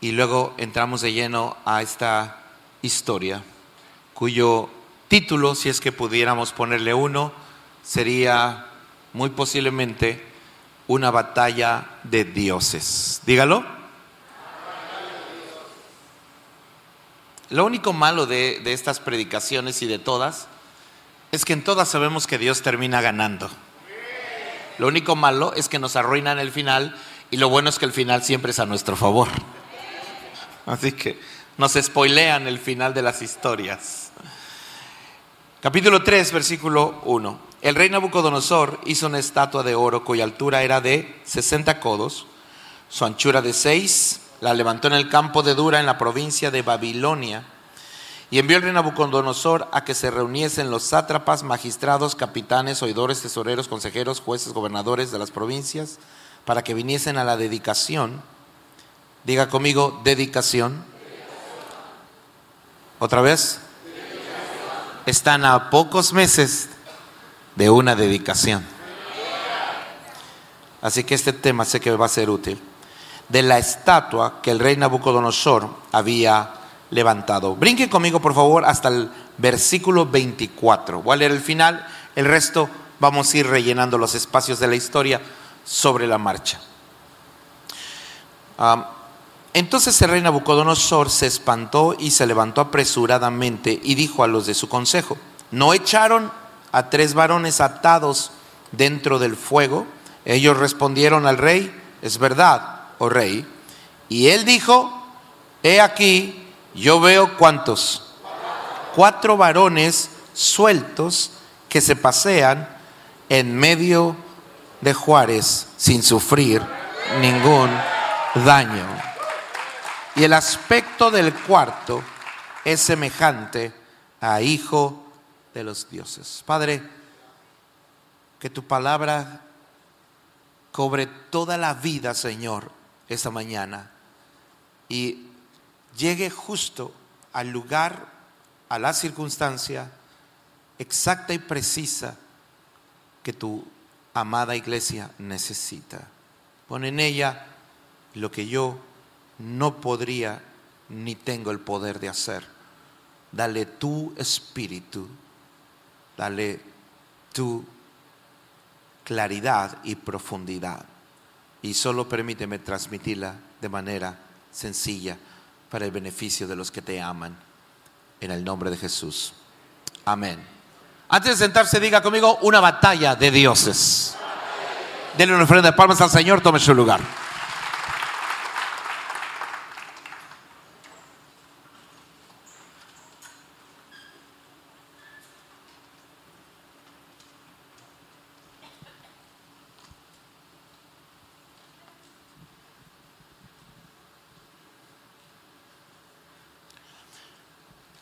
y luego entramos de lleno a esta historia, cuyo título, si es que pudiéramos ponerle uno, sería muy posiblemente una batalla de dioses. Dígalo. Lo único malo de, de estas predicaciones y de todas es que en todas sabemos que Dios termina ganando. Lo único malo es que nos arruinan el final y lo bueno es que el final siempre es a nuestro favor. Así que nos spoilean el final de las historias. Capítulo 3, versículo 1. El rey Nabucodonosor hizo una estatua de oro cuya altura era de 60 codos, su anchura de 6, la levantó en el campo de Dura en la provincia de Babilonia y envió el rey Nabucodonosor a que se reuniesen los sátrapas, magistrados, capitanes, oidores, tesoreros, consejeros, jueces, gobernadores de las provincias, para que viniesen a la dedicación. Diga conmigo, dedicación. ¿Otra vez? Están a pocos meses de una dedicación. Así que este tema sé que va a ser útil. De la estatua que el rey Nabucodonosor había levantado. Brinque conmigo, por favor, hasta el versículo 24. Voy a leer el final, el resto vamos a ir rellenando los espacios de la historia sobre la marcha. Entonces el rey Nabucodonosor se espantó y se levantó apresuradamente y dijo a los de su consejo, ¿no echaron a tres varones atados dentro del fuego? Ellos respondieron al rey, es verdad, oh rey. Y él dijo, he aquí, yo veo cuántos. Cuatro varones sueltos que se pasean en medio de Juárez sin sufrir ningún daño. Y el aspecto del cuarto es semejante a hijo de los dioses. Padre, que tu palabra cobre toda la vida, Señor, esta mañana. Y llegue justo al lugar, a la circunstancia exacta y precisa que tu amada iglesia necesita. Pon en ella lo que yo no podría ni tengo el poder de hacer. Dale tu espíritu, dale tu claridad y profundidad. Y solo permíteme transmitirla de manera sencilla para el beneficio de los que te aman. En el nombre de Jesús. Amén. Antes de sentarse, diga conmigo una batalla de dioses. Denle una ofrenda de palmas al Señor, tome su lugar.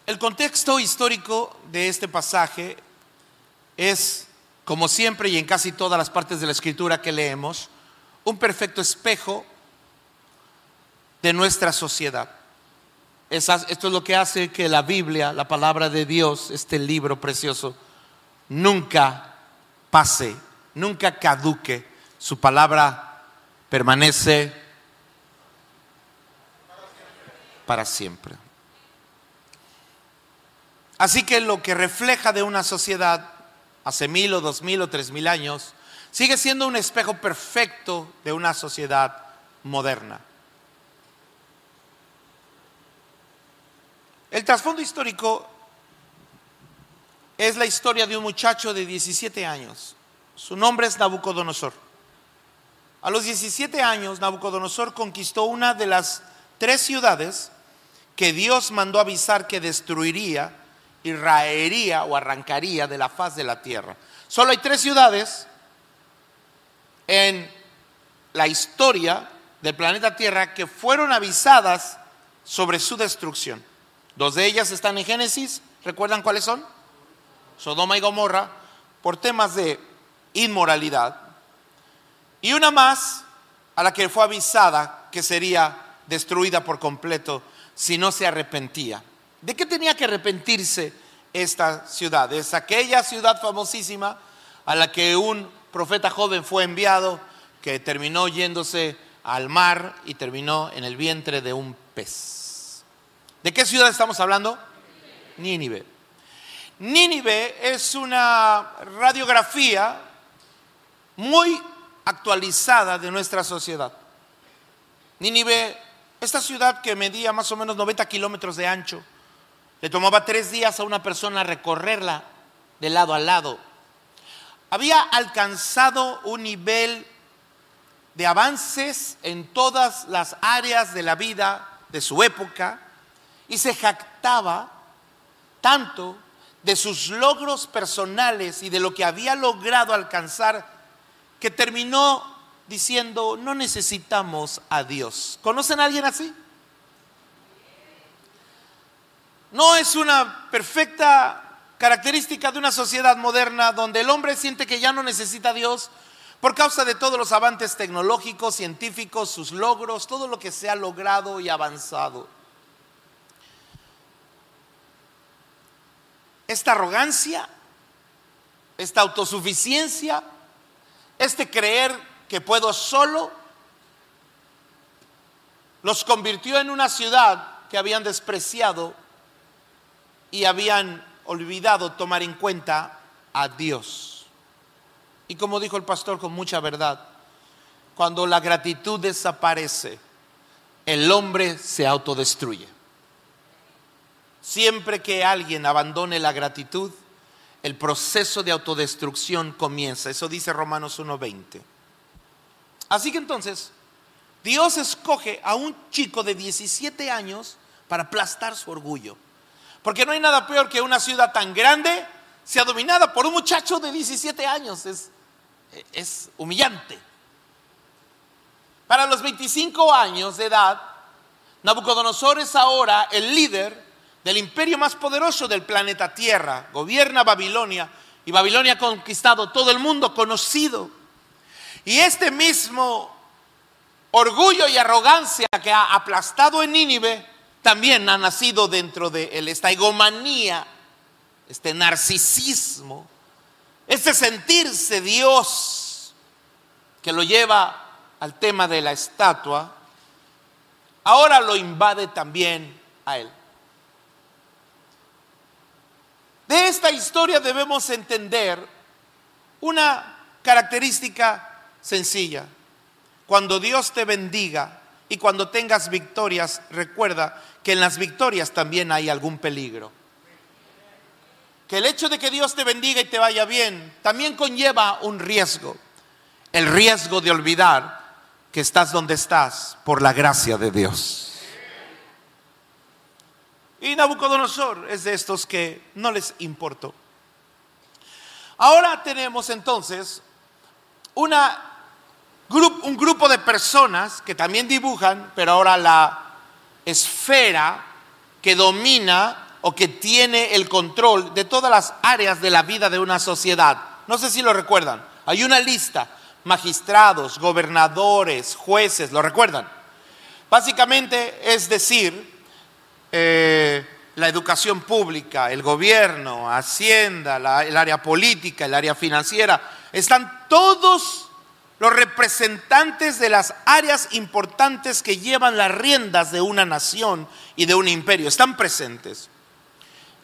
El contexto histórico de este pasaje es, como siempre y en casi todas las partes de la escritura que leemos, un perfecto espejo de nuestra sociedad. esto es lo que hace que la Biblia, la palabra de Dios, este libro precioso, nunca pase, nunca caduque. Su palabra permanece para siempre. Así que lo que refleja de una sociedad hace mil o dos mil o tres mil años sigue siendo un espejo perfecto de una sociedad moderna. El trasfondo histórico es la historia de un muchacho de 17 años. Su nombre es Nabucodonosor. A los 17 años, Nabucodonosor conquistó una de las tres ciudades que Dios mandó avisar que destruiría y raería o arrancaría de la faz de la tierra. Solo hay tres ciudades en la historia del planeta Tierra que fueron avisadas sobre su destrucción. Dos de ellas están en Génesis, ¿recuerdan cuáles son? Sodoma y Gomorra, por temas de inmoralidad. Y una más a la que fue avisada que sería destruida por completo si no se arrepentía. ¿De qué tenía que arrepentirse esta ciudad? Es aquella ciudad famosísima a la que un profeta joven fue enviado, que terminó yéndose al mar y terminó en el vientre de un pez. ¿De qué ciudad estamos hablando? Nínive. Nínive es una radiografía muy actualizada de nuestra sociedad. Nínive, esta ciudad que medía más o menos 90 kilómetros de ancho, le tomaba tres días a una persona recorrerla de lado a lado. Había alcanzado un nivel de avances en todas las áreas de la vida de su época y se jactaba tanto de sus logros personales y de lo que había logrado alcanzar que terminó diciendo, no necesitamos a Dios. ¿Conocen a alguien así? No es una perfecta característica de una sociedad moderna donde el hombre siente que ya no necesita a Dios por causa de todos los avances tecnológicos, científicos, sus logros, todo lo que se ha logrado y avanzado. Esta arrogancia, esta autosuficiencia, este creer que puedo solo, los convirtió en una ciudad que habían despreciado y habían olvidado tomar en cuenta a Dios. Y como dijo el pastor con mucha verdad, cuando la gratitud desaparece, el hombre se autodestruye. Siempre que alguien abandone la gratitud, el proceso de autodestrucción comienza. Eso dice Romanos 1.20. Así que entonces, Dios escoge a un chico de 17 años para aplastar su orgullo. Porque no hay nada peor que una ciudad tan grande sea dominada por un muchacho de 17 años. Es, es humillante. Para los 25 años de edad, Nabucodonosor es ahora el líder del imperio más poderoso del planeta Tierra. Gobierna Babilonia y Babilonia ha conquistado todo el mundo conocido. Y este mismo orgullo y arrogancia que ha aplastado en Nínive también ha nacido dentro de él esta egomanía, este narcisismo, este sentirse Dios que lo lleva al tema de la estatua, ahora lo invade también a él. De esta historia debemos entender una característica sencilla. Cuando Dios te bendiga y cuando tengas victorias, recuerda que en las victorias también hay algún peligro. Que el hecho de que Dios te bendiga y te vaya bien también conlleva un riesgo. El riesgo de olvidar que estás donde estás por la gracia de Dios. Y Nabucodonosor es de estos que no les importó. Ahora tenemos entonces una, un grupo de personas que también dibujan, pero ahora la esfera que domina o que tiene el control de todas las áreas de la vida de una sociedad. No sé si lo recuerdan. Hay una lista, magistrados, gobernadores, jueces, ¿lo recuerdan? Básicamente es decir, eh, la educación pública, el gobierno, Hacienda, el área política, el área financiera, están todos los representantes de las áreas importantes que llevan las riendas de una nación y de un imperio. Están presentes.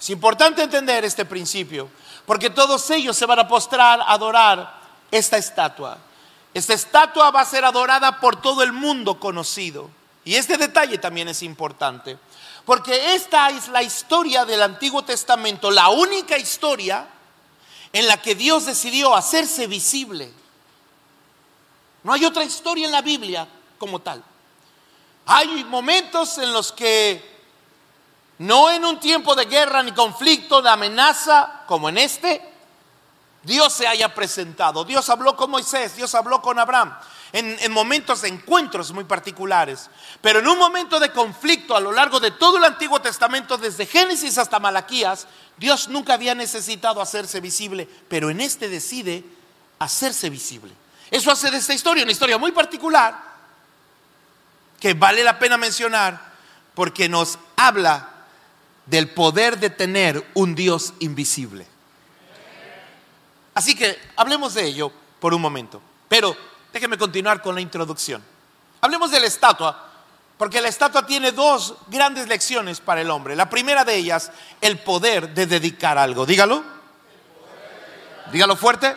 Es importante entender este principio, porque todos ellos se van a postrar a adorar esta estatua. Esta estatua va a ser adorada por todo el mundo conocido. Y este detalle también es importante, porque esta es la historia del Antiguo Testamento, la única historia en la que Dios decidió hacerse visible no hay otra historia en la Biblia como tal. Hay momentos en los que no en un tiempo de guerra ni conflicto, de amenaza como en este, Dios se haya presentado. Dios habló con Moisés, Dios habló con Abraham, en, en, momentos de encuentros muy particulares. Pero en un momento de conflicto a lo largo de todo el Antiguo Testamento, desde Génesis hasta Malaquías, Dios nunca había necesitado hacerse visible, pero en este decide hacerse visible. Eso hace de esta historia una historia muy particular que vale la pena mencionar porque nos habla del poder de tener un Dios invisible. Así que hablemos de ello por un momento. Pero déjeme continuar con la introducción. Hablemos de la estatua, porque la estatua tiene dos grandes lecciones para el hombre. La primera de ellas, el poder de dedicar algo. Dígalo. Dígalo fuerte.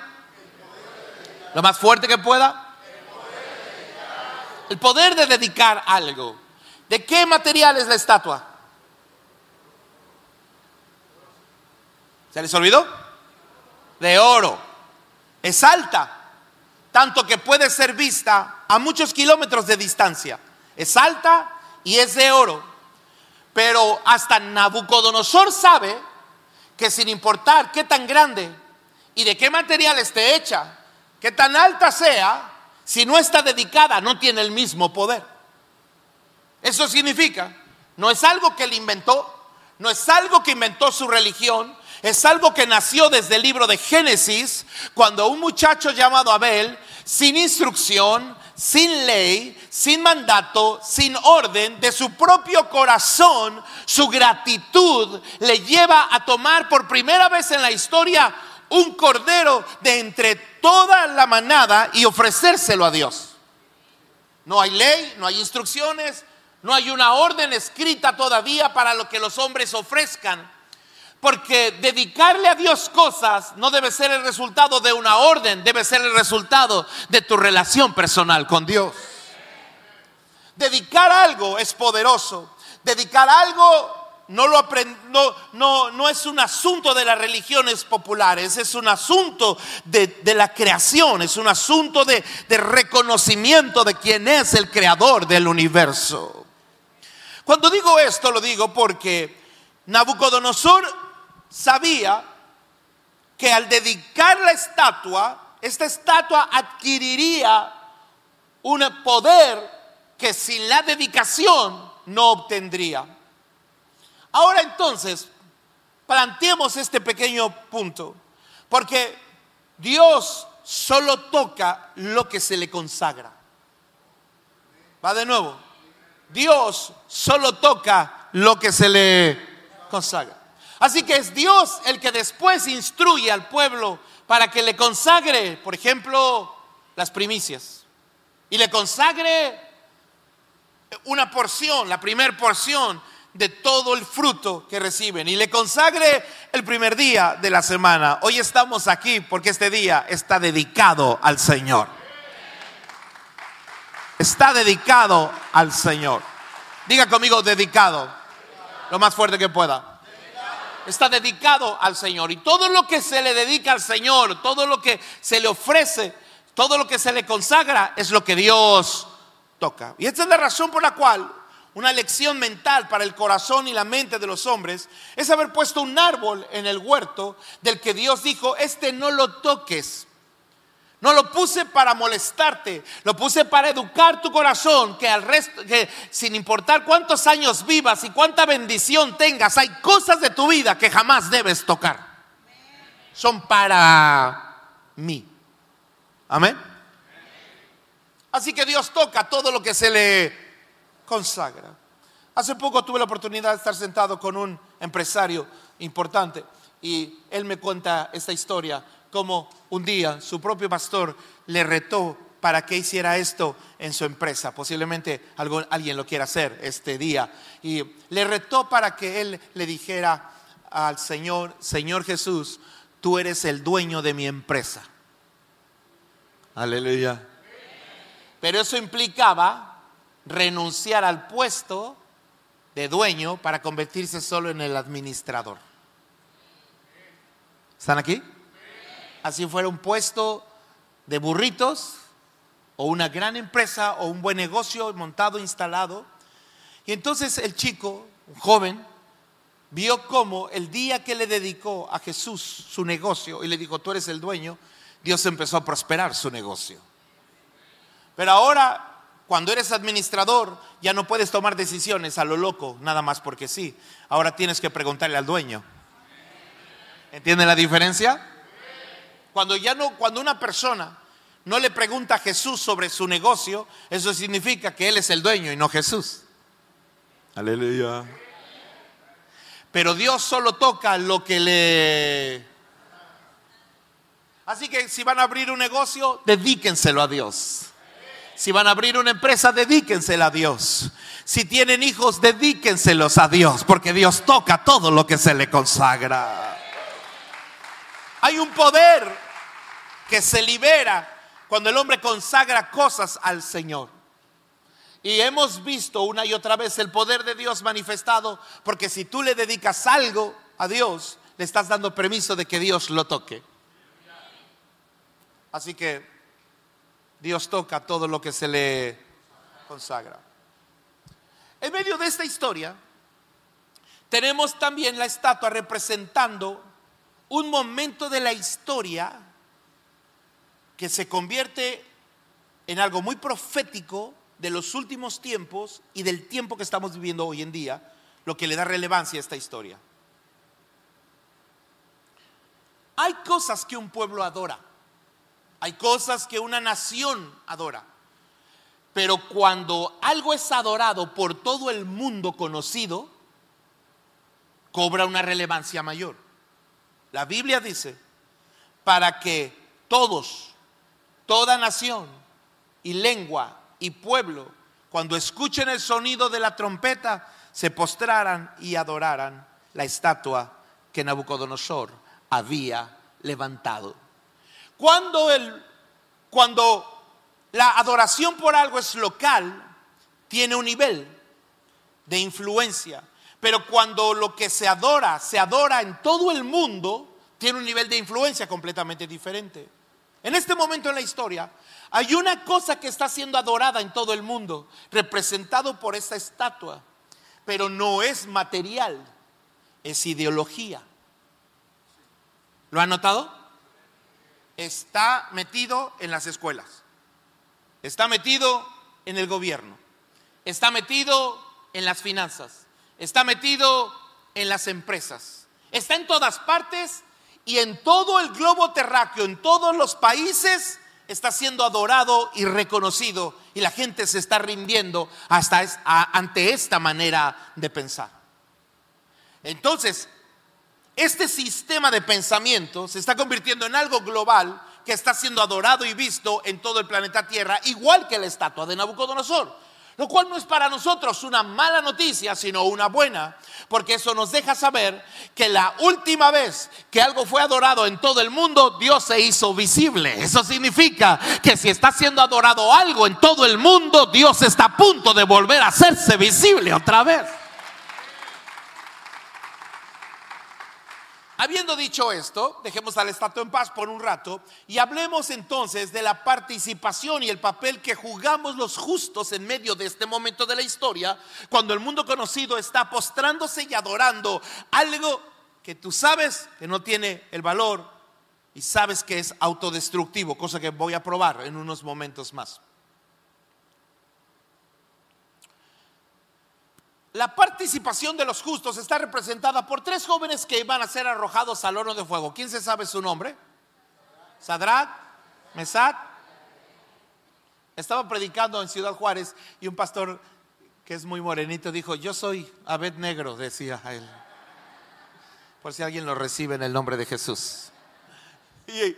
Lo más fuerte que pueda. El poder de dedicar algo. ¿De qué material es la estatua? ¿Se les olvidó? De oro. Es alta, tanto que puede ser vista a muchos kilómetros de distancia. Es alta y es de oro. Pero hasta Nabucodonosor sabe que sin importar qué tan grande y de qué material esté hecha, qué tan alta sea, si no está dedicada no tiene el mismo poder. Eso significa, no es algo que él inventó, no es algo que inventó su religión, es algo que nació desde el libro de Génesis, cuando un muchacho llamado Abel, sin instrucción, sin ley, sin mandato, sin orden, de su propio corazón, su gratitud le lleva a tomar por primera vez en la historia un cordero de entre toda la manada y ofrecérselo a Dios. No hay ley, no hay instrucciones, no hay una orden escrita todavía para lo que los hombres ofrezcan. Porque dedicarle a Dios cosas no debe ser el resultado de una orden, debe ser el resultado de tu relación personal con Dios. Dedicar algo es poderoso. Dedicar algo no, lo no, no, no, es un asunto de las religiones populares, es un asunto de, la creación, es un asunto de, de reconocimiento de quién es el creador del universo. Cuando digo esto, lo digo porque Nabucodonosor sabía que al dedicar la estatua, esta estatua adquiriría un poder que sin la dedicación no obtendría. Ahora entonces, planteemos este pequeño punto, porque Dios solo toca lo que se le consagra. Va de nuevo. Dios solo toca lo que se le consagra. Así que es Dios el que después instruye al pueblo para que le consagre, por ejemplo, las primicias. Y le consagre una porción, la primer porción de todo el fruto que reciben. Y le consagre el primer día de la semana. Hoy estamos aquí porque este día está dedicado al Señor. Está dedicado al Señor. Diga conmigo, dedicado. Lo más fuerte que pueda está dedicado al Señor. Y todo lo que se le dedica al Señor, todo lo que se le ofrece, todo lo que se le consagra, es lo que Dios toca. Y esta es la razón por la cual una lección mental para el corazón y la mente de los hombres es haber puesto un árbol en el huerto del que Dios dijo, este no lo toques, no lo puse para molestarte, lo puse para educar tu corazón, que al resto, que sin importar cuántos años vivas y cuánta bendición tengas, hay cosas de tu vida que jamás debes tocar. Son para mí. Amén. Así que Dios toca todo lo que se le consagra. Hace poco tuve la oportunidad de estar sentado con un empresario importante y él me cuenta esta historia como un día su propio pastor le retó para que hiciera esto en su empresa. Posiblemente alguien lo quiera hacer este día. Y le retó para que él le dijera al Señor, Señor Jesús, tú eres el dueño de mi empresa. Aleluya. Pero eso implicaba renunciar al puesto de dueño para convertirse solo en el administrador. ¿Están aquí? así fuera un puesto de burritos o una gran empresa o un buen negocio montado, instalado. Y entonces el chico, un joven, vio cómo el día que le dedicó a Jesús su negocio y le dijo, tú eres el dueño, Dios empezó a prosperar su negocio. Pero ahora, cuando eres administrador, ya no puedes tomar decisiones a lo loco, nada más porque sí. Ahora tienes que preguntarle al dueño. ¿Entiende la diferencia? Cuando ya no, cuando una persona no le pregunta a Jesús sobre su negocio, eso significa que Él es el dueño y no Jesús. Aleluya. Pero Dios solo toca lo que le... Así que si van a abrir un negocio, dedíquenselo a Dios. Si van a abrir una empresa, dedíquensela a Dios. Si tienen hijos, dedíquenselos a Dios, porque Dios toca todo lo que se le consagra. Hay un poder que se libera cuando el hombre consagra cosas al Señor. Y hemos visto una y otra vez el poder de Dios manifestado, porque si tú le dedicas algo a Dios, le estás dando permiso de que Dios lo toque. Así que Dios toca todo lo que se le consagra. En medio de esta historia, tenemos también la estatua representando un momento de la historia que se convierte en algo muy profético de los últimos tiempos y del tiempo que estamos viviendo hoy en día, lo que le da relevancia a esta historia. Hay cosas que un pueblo adora, hay cosas que una nación adora, pero cuando algo es adorado por todo el mundo conocido, cobra una relevancia mayor. La Biblia dice, para que todos, toda nación y lengua y pueblo, cuando escuchen el sonido de la trompeta, se postraran y adoraran la estatua que Nabucodonosor había levantado. Cuando, el, cuando la adoración por algo es local, tiene un nivel de influencia. Pero cuando lo que se adora, se adora en todo el mundo, tiene un nivel de influencia completamente diferente. En este momento en la historia, hay una cosa que está siendo adorada en todo el mundo, representado por esta estatua, pero no es material, es ideología. ¿Lo han notado? Está metido en las escuelas, está metido en el gobierno, está metido en las finanzas, está metido en las empresas, está en todas partes y en todo el globo terráqueo, en todos los países está siendo adorado y reconocido y la gente se está rindiendo hasta ante esta manera de pensar. Entonces, este sistema de pensamiento se está convirtiendo en algo global que está siendo adorado y visto en todo el planeta Tierra, igual que la estatua de Nabucodonosor. Lo cual no es para nosotros una mala noticia, sino una buena, porque eso nos deja saber que la última vez que algo fue adorado en todo el mundo, Dios se hizo visible. Eso significa que si está siendo adorado algo en todo el mundo, Dios está a punto de volver a hacerse visible otra vez. Habiendo dicho esto, dejemos al estatua en paz por un rato y hablemos entonces de la participación y el papel que jugamos los justos en medio de este momento de la historia, cuando el mundo conocido está postrándose y adorando algo que tú sabes que no tiene el valor y sabes que es autodestructivo, cosa que voy a probar en unos momentos más. La participación de los justos está representada por tres jóvenes que iban a ser arrojados al horno de fuego. ¿Quién se sabe su nombre? Sadrach, Mesat. Estaba predicando en Ciudad Juárez y un pastor que es muy morenito dijo, yo soy Abed Negro, decía a él. Por si alguien lo recibe en el nombre de Jesús. Y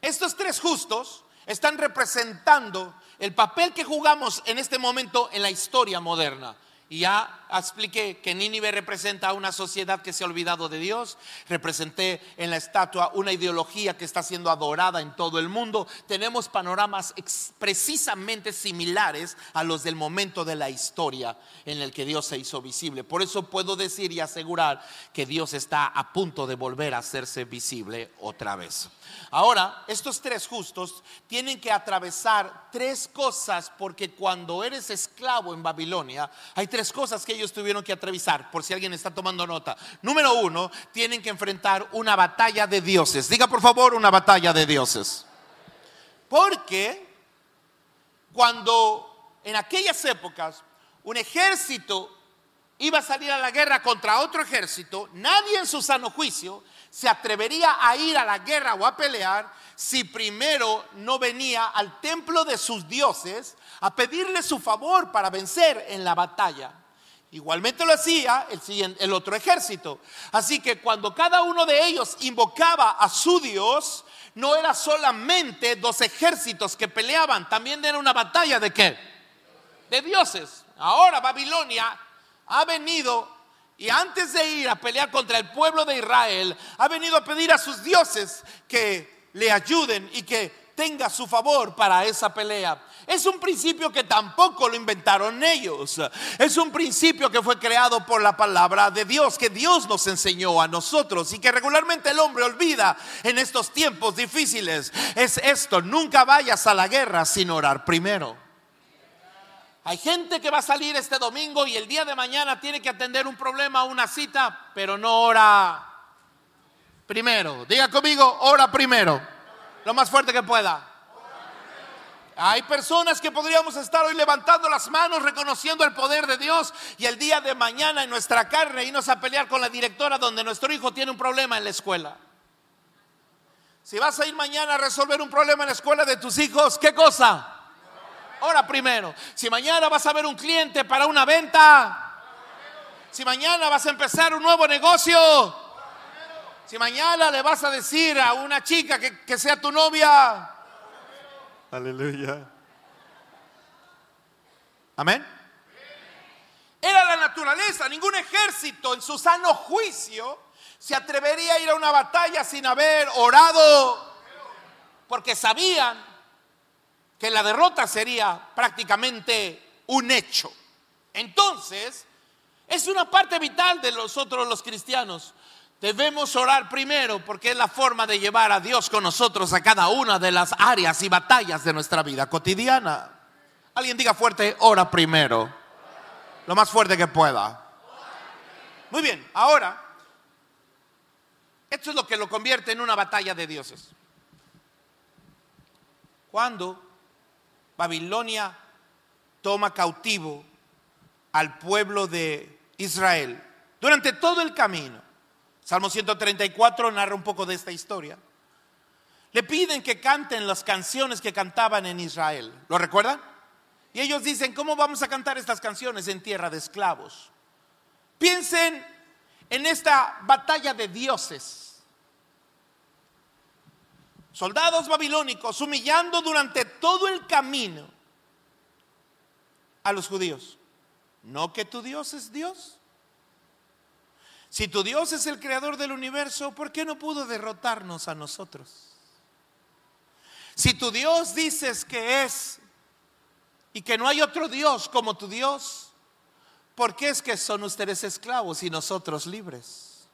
estos tres justos están representando el papel que jugamos en este momento en la historia moderna. Y ya expliqué que Nínive representa a una sociedad que se ha olvidado de Dios. Representé en la estatua una ideología que está siendo adorada en todo el mundo. Tenemos panoramas precisamente similares a los del momento de la historia en el que Dios se hizo visible. Por eso puedo decir y asegurar que Dios está a punto de volver a hacerse visible otra vez. Ahora, estos tres justos tienen que atravesar tres cosas porque cuando eres esclavo en Babilonia, hay tres cosas que ellos tuvieron que atravesar, por si alguien está tomando nota. Número uno, tienen que enfrentar una batalla de dioses. Diga por favor una batalla de dioses. Porque cuando en aquellas épocas un ejército iba a salir a la guerra contra otro ejército, nadie en su sano juicio se atrevería a ir a la guerra o a pelear si primero no venía al templo de sus dioses a pedirle su favor para vencer en la batalla. Igualmente lo hacía el, el otro ejército. Así que cuando cada uno de ellos invocaba a su Dios, no era solamente dos ejércitos que peleaban, también era una batalla de qué? De dioses. Ahora Babilonia ha venido y antes de ir a pelear contra el pueblo de Israel, ha venido a pedir a sus dioses que le ayuden y que tenga su favor para esa pelea. Es un principio que tampoco lo inventaron ellos. Es un principio que fue creado por la palabra de Dios, que Dios nos enseñó a nosotros y que regularmente el hombre olvida en estos tiempos difíciles. Es esto, nunca vayas a la guerra sin orar primero. Hay gente que va a salir este domingo y el día de mañana tiene que atender un problema, una cita, pero no ora primero. Diga conmigo, ora primero. Lo más fuerte que pueda. Hay personas que podríamos estar hoy levantando las manos, reconociendo el poder de Dios y el día de mañana en nuestra carne irnos a pelear con la directora donde nuestro hijo tiene un problema en la escuela. Si vas a ir mañana a resolver un problema en la escuela de tus hijos, ¿qué cosa? Ora primero. Si mañana vas a ver un cliente para una venta, si mañana vas a empezar un nuevo negocio, si mañana le vas a decir a una chica que, que sea tu novia, Aleluya. Amén. Era la naturaleza, ningún ejército en su sano juicio se atrevería a ir a una batalla sin haber orado, porque sabían que la derrota sería prácticamente un hecho. Entonces, es una parte vital de nosotros los cristianos. Debemos orar primero porque es la forma de llevar a Dios con nosotros a cada una de las áreas y batallas de nuestra vida cotidiana. Alguien diga fuerte, ora primero. Lo más fuerte que pueda. Muy bien, ahora, esto es lo que lo convierte en una batalla de dioses. Cuando Babilonia toma cautivo al pueblo de Israel, durante todo el camino, Salmo 134 narra un poco de esta historia. Le piden que canten las canciones que cantaban en Israel. ¿Lo recuerdan? Y ellos dicen, ¿cómo vamos a cantar estas canciones en tierra de esclavos? Piensen en esta batalla de dioses. Soldados babilónicos humillando durante todo el camino a los judíos. ¿No que tu Dios es Dios? Si tu Dios es el creador del universo, ¿por qué no pudo derrotarnos a nosotros? Si tu Dios dices que es y que no hay otro Dios como tu Dios, ¿por qué es que son ustedes esclavos y nosotros libres?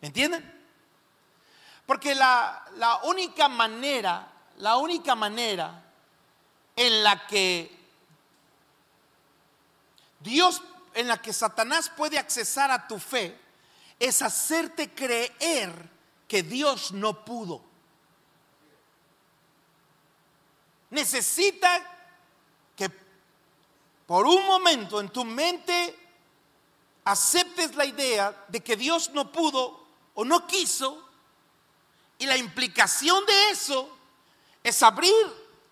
¿Entienden? Porque la, la única manera, la única manera en la que Dios en la que Satanás puede accesar a tu fe es hacerte creer que Dios no pudo. Necesita que por un momento en tu mente aceptes la idea de que Dios no pudo o no quiso y la implicación de eso es abrir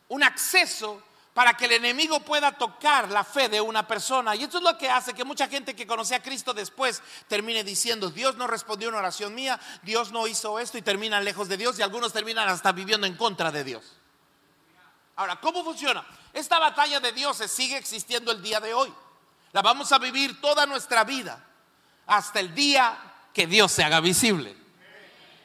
un acceso para que el enemigo pueda tocar la fe de una persona. Y esto es lo que hace que mucha gente que conoce a Cristo después termine diciendo, Dios no respondió una oración mía, Dios no hizo esto y terminan lejos de Dios y algunos terminan hasta viviendo en contra de Dios. Ahora, ¿cómo funciona? Esta batalla de dioses sigue existiendo el día de hoy. La vamos a vivir toda nuestra vida hasta el día que Dios se haga visible.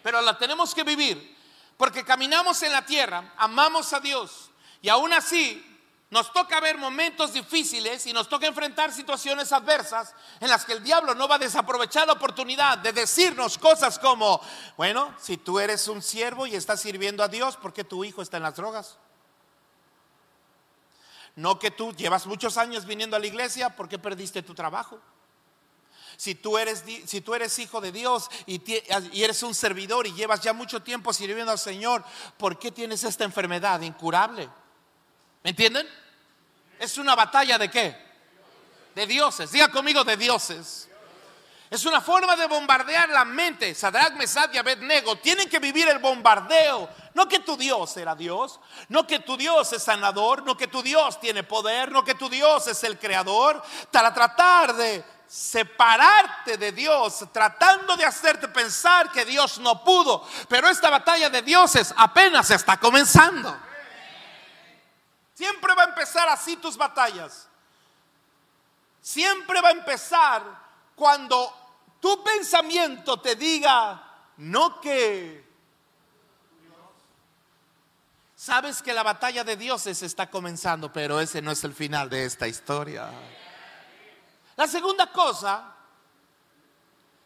Pero la tenemos que vivir porque caminamos en la tierra, amamos a Dios y aún así nos toca ver momentos difíciles y nos toca enfrentar situaciones adversas en las que el diablo no va a desaprovechar la oportunidad de decirnos cosas como, bueno, si tú eres un siervo y estás sirviendo a Dios, ¿por qué tu hijo está en las drogas? No que tú llevas muchos años viniendo a la iglesia, ¿por qué perdiste tu trabajo? Si tú eres, si tú eres hijo de Dios y, eres un servidor y llevas ya mucho tiempo sirviendo al Señor, ¿por qué tienes esta enfermedad incurable? ¿Me entienden? Es una batalla de qué? De dioses. Diga conmigo de dioses. Es una forma de bombardear la mente. Sadrach, Mesad y Abednego tienen que vivir el bombardeo. No que tu Dios era Dios, no que tu Dios es sanador, no que tu Dios tiene poder, no que tu Dios es el creador, para tratar de separarte de Dios, tratando de hacerte pensar que Dios no pudo. Pero esta batalla de dioses apenas está comenzando. Siempre va a empezar así tus batallas. Siempre va a empezar cuando tu pensamiento te diga, no que... Sabes que la batalla de dioses está comenzando, pero ese no es el final de esta historia. La segunda cosa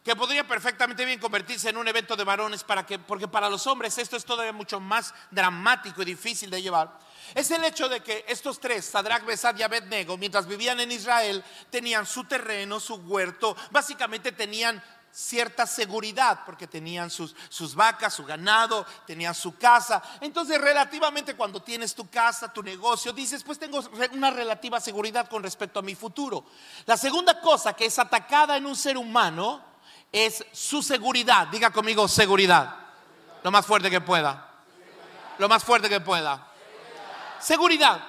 que podría perfectamente bien convertirse en un evento de varones para que porque para los hombres esto es todavía mucho más dramático y difícil de llevar. Es el hecho de que estos tres, Sadrach, Besad y Abednego, mientras vivían en Israel, tenían su terreno, su huerto, básicamente tenían cierta seguridad porque tenían sus, sus, vacas, su ganado, tenían su casa. Entonces, relativamente cuando tienes tu casa, tu negocio, dices, pues tengo una relativa seguridad con respecto a mi futuro. La segunda cosa que es atacada en un ser humano es su seguridad. Diga conmigo seguridad. Lo más fuerte que pueda. Lo más fuerte que pueda. Seguridad.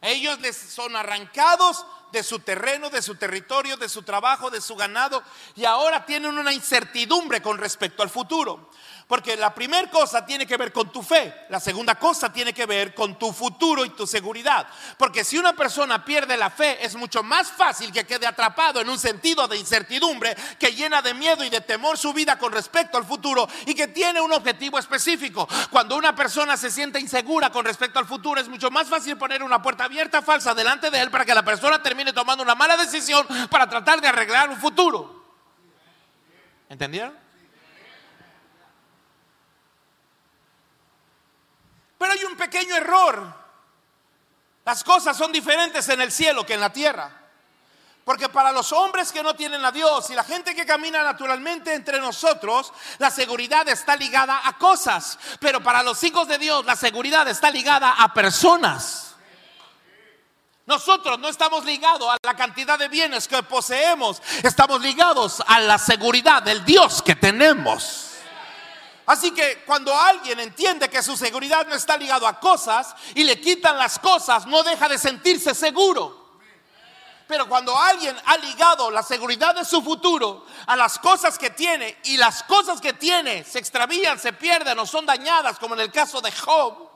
Ellos les son arrancados de su terreno, de su territorio, de su trabajo, de su ganado, y ahora tienen una incertidumbre con respecto al futuro. Porque la primera cosa tiene que ver con tu fe, la segunda cosa tiene que ver con tu futuro y tu seguridad. Porque si una persona pierde la fe, es mucho más fácil que quede atrapado en un sentido de incertidumbre que llena de miedo y de temor su vida con respecto al futuro y que tiene un objetivo específico. Cuando una persona se siente insegura con respecto al futuro, es mucho más fácil poner una puerta abierta falsa delante de él para que la persona termine tomando una mala decisión para tratar de arreglar un futuro. ¿Entendieron? Pero hay un pequeño error. Las cosas son diferentes en el cielo que en la tierra. Porque para los hombres que no tienen a Dios y la gente que camina naturalmente entre nosotros, la seguridad está ligada a cosas. Pero para los hijos de Dios, la seguridad está ligada a personas. Nosotros no estamos ligados a la cantidad de bienes que poseemos, estamos ligados a la seguridad del Dios que tenemos. Así que cuando alguien entiende que su seguridad no está ligado a cosas y le quitan las cosas, no deja de sentirse seguro. Pero cuando alguien ha ligado la seguridad de su futuro a las cosas que tiene y las cosas que tiene se extravían, se pierden o son dañadas, como en el caso de Job,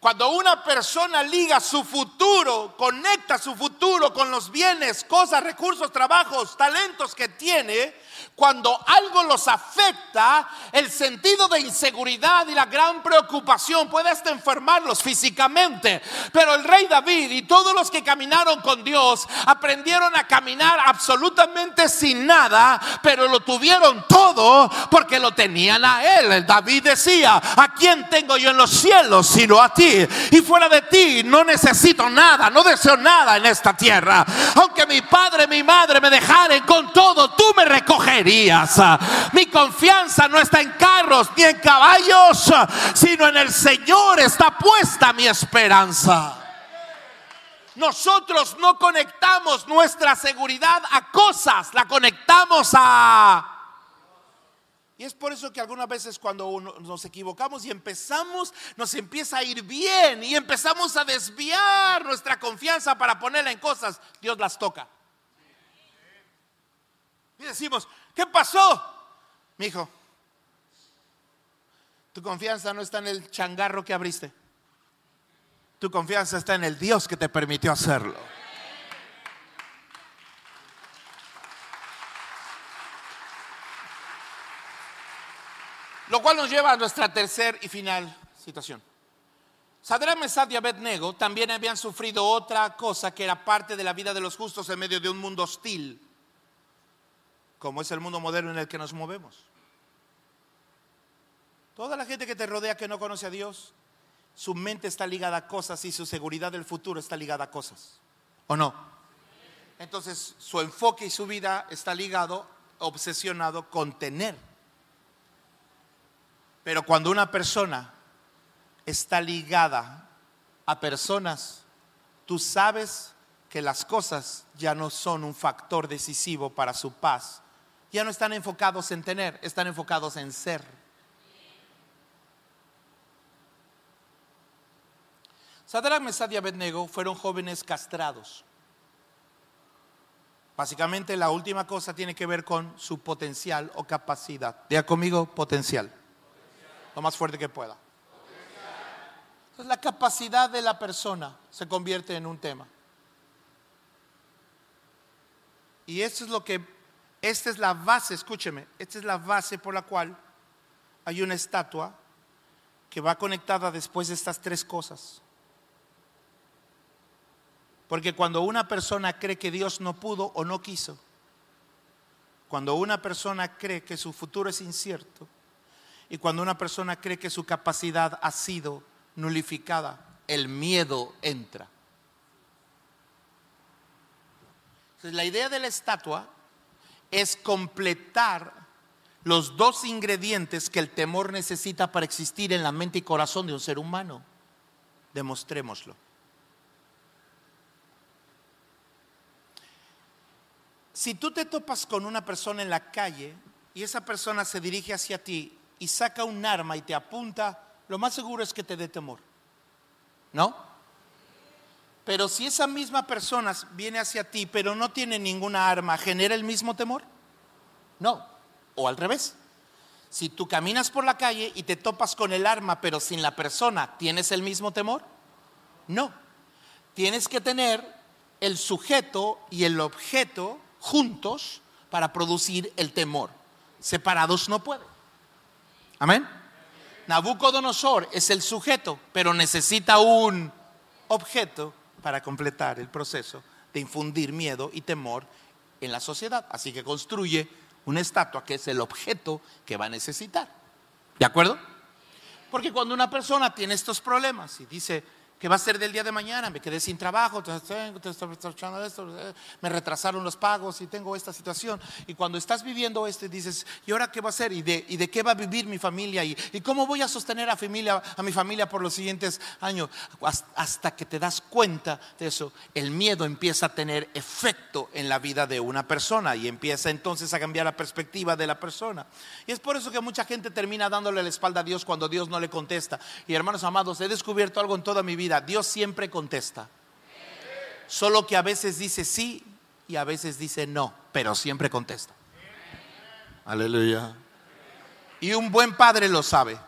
cuando una persona liga su futuro, conecta su futuro con los bienes, cosas, recursos, trabajos, talentos que tiene, cuando algo los afecta, el sentido de inseguridad y la gran preocupación puede hasta enfermarlos físicamente. Pero el rey David y todos los que caminaron con Dios aprendieron a caminar absolutamente sin nada, pero lo tuvieron todo porque lo tenían a él. David decía, ¿a quién tengo yo en los cielos sino a ti? Y fuera de ti no necesito nada, no deseo nada en esta tierra. Aunque mi padre, mi madre me dejaren con todo, tú me recogerías mi confianza no está en carros ni en caballos, sino en el Señor está puesta mi esperanza. Nosotros no conectamos nuestra seguridad a cosas, la conectamos a... Y es por eso que algunas veces cuando nos equivocamos y empezamos, nos empieza a ir bien y empezamos a desviar nuestra confianza para ponerla en cosas, Dios las toca. Y decimos, ¿Qué pasó? Mi hijo, tu confianza no está en el changarro que abriste. Tu confianza está en el Dios que te permitió hacerlo. Lo cual nos lleva a nuestra tercera y final situación. Sadra, Mesad y Abednego también habían sufrido otra cosa que era parte de la vida de los justos en medio de un mundo hostil como es el mundo moderno en el que nos movemos. Toda la gente que te rodea que no conoce a Dios, su mente está ligada a cosas y su seguridad del futuro está ligada a cosas. ¿O no? Entonces su enfoque y su vida está ligado, obsesionado con tener. Pero cuando una persona está ligada a personas, tú sabes que las cosas ya no son un factor decisivo para su paz, ya no están enfocados en tener, están enfocados en ser. Sadrach, Mesad y Abednego fueron jóvenes castrados. Básicamente la última cosa tiene que ver con su potencial o capacidad. Diga conmigo potencial. Lo más fuerte que pueda. Entonces la capacidad de la persona se convierte en un tema. Y esto es lo que, esta es la base, escúcheme, esta es la base por la cual hay una estatua que va conectada después de estas tres cosas. Porque cuando una persona cree que Dios no pudo o no quiso, cuando una persona cree que su futuro es incierto y cuando una persona cree que su capacidad ha sido nulificada, el miedo entra. Entonces, la idea de la estatua es completar los dos ingredientes que el temor necesita para existir en la mente y corazón de un ser humano. Demostrémoslo. Si tú te topas con una persona en la calle y esa persona se dirige hacia ti y saca un arma y te apunta, lo más seguro es que te dé temor. ¿No? Pero si esa misma persona viene hacia ti pero no tiene ninguna arma, ¿genera el mismo temor? No. O al revés. Si tú caminas por la calle y te topas con el arma pero sin la persona, ¿tienes el mismo temor? No. Tienes que tener el sujeto y el objeto juntos para producir el temor. Separados no pueden. Amén. Nabucodonosor es el sujeto, pero necesita un objeto para completar el proceso de infundir miedo y temor en la sociedad. Así que construye una estatua que es el objeto que va a necesitar. ¿De acuerdo? Porque cuando una persona tiene estos problemas y dice, ¿Qué va a ser del día de mañana? Me quedé sin trabajo, me retrasaron los pagos y tengo esta situación. Y cuando estás viviendo esto dices, ¿y ahora qué va a ser? ¿Y de, qué va a vivir mi familia? ¿Y, ¿Y, cómo voy a sostener a mi familia por los siguientes años? Hasta que te das cuenta de eso, el miedo empieza a tener efecto en la vida de una persona y empieza entonces a cambiar la perspectiva de la persona. Y es por eso que mucha gente termina dándole la espalda a Dios cuando Dios no le contesta. Y hermanos amados, he descubierto algo en toda mi vida Dios siempre contesta. Solo que a veces dice sí y a veces dice no, pero siempre contesta. Aleluya. Y un buen padre lo sabe.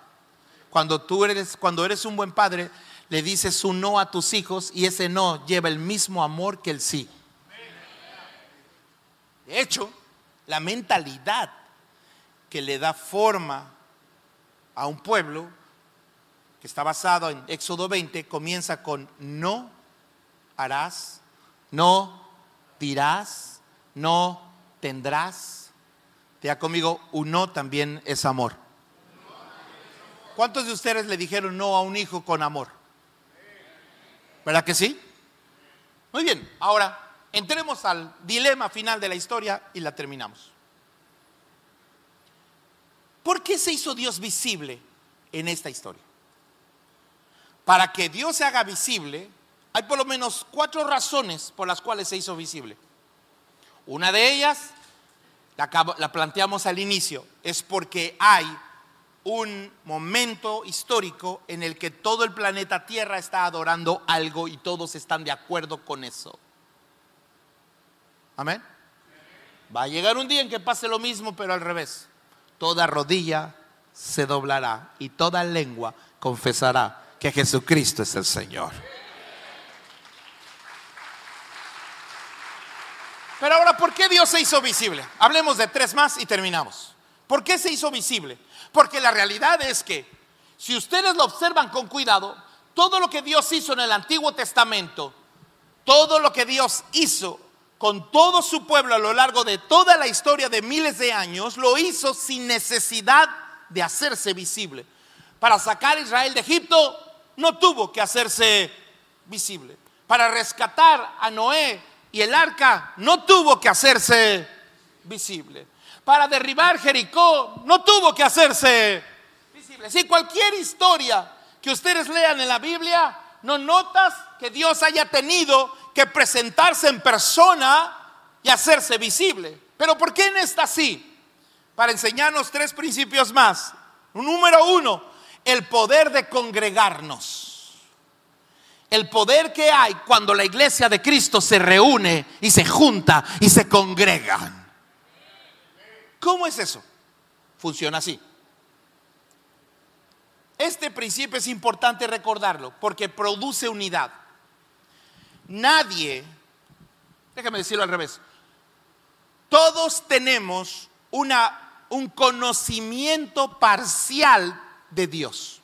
Cuando tú eres, cuando eres un buen padre, le dices un no a tus hijos y ese no lleva el mismo amor que el sí. De hecho, la mentalidad que le da forma a un pueblo que está basado en Éxodo 20, comienza con no harás, no dirás, no tendrás. Diga conmigo, un no también es amor. ¿Cuántos de ustedes le dijeron no a un hijo con amor? ¿Verdad que sí? Muy bien, ahora entremos al dilema final de la historia y la terminamos. ¿Por qué se hizo Dios visible en esta historia? Para que Dios se haga visible, hay por lo menos cuatro razones por las cuales se hizo visible. Una de ellas, la, planteamos al inicio, es porque hay un momento histórico en el que todo el planeta Tierra está adorando algo y todos están de acuerdo con eso. Amén. Va a llegar un día en que pase lo mismo, pero al revés. Toda rodilla se doblará y toda lengua confesará que Jesucristo es el Señor. Pero ahora, ¿por qué Dios se hizo visible? Hablemos de tres más y terminamos. ¿Por qué se hizo visible? Porque la realidad es que, si ustedes lo observan con cuidado, todo lo que Dios hizo en el Antiguo Testamento, todo lo que Dios hizo con todo su pueblo a lo largo de toda la historia de miles de años, lo hizo sin necesidad de hacerse visible. Para sacar a Israel de Egipto, no tuvo que hacerse visible. Para rescatar a Noé y el arca no tuvo que hacerse visible. Para derribar Jericó no tuvo que hacerse visible. Si cualquier historia que ustedes lean en la Biblia, no notas que Dios haya tenido que presentarse en persona y hacerse visible. Pero ¿por qué en esta sí? Para enseñarnos tres principios más. Número uno, el poder de congregarnos. el poder que hay cuando la iglesia de Cristo se reúne y se junta y se congrega. ¿Cómo es eso? Funciona así. Este principio es importante recordarlo porque produce unidad. Nadie, déjame decirlo al revés, todos tenemos una, un conocimiento parcial de Dios.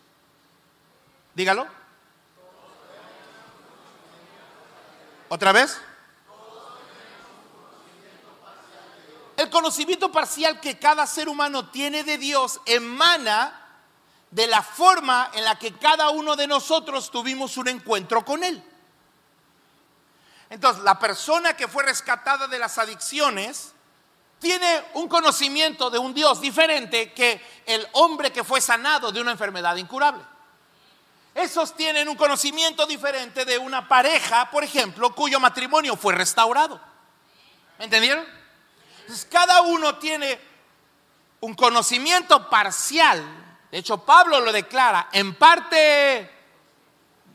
Dígalo. ¿Otra vez? El conocimiento parcial que cada ser humano tiene de Dios emana de la forma en la que cada uno de nosotros tuvimos un encuentro con Él. Entonces, la persona que fue rescatada de las adicciones tiene un conocimiento de un Dios diferente que el hombre que fue sanado de una enfermedad incurable. Esos tienen un conocimiento diferente de una pareja, por ejemplo, cuyo matrimonio fue restaurado. ¿Me entendieron? Entonces, cada uno tiene un conocimiento parcial de hecho, Pablo lo declara, en parte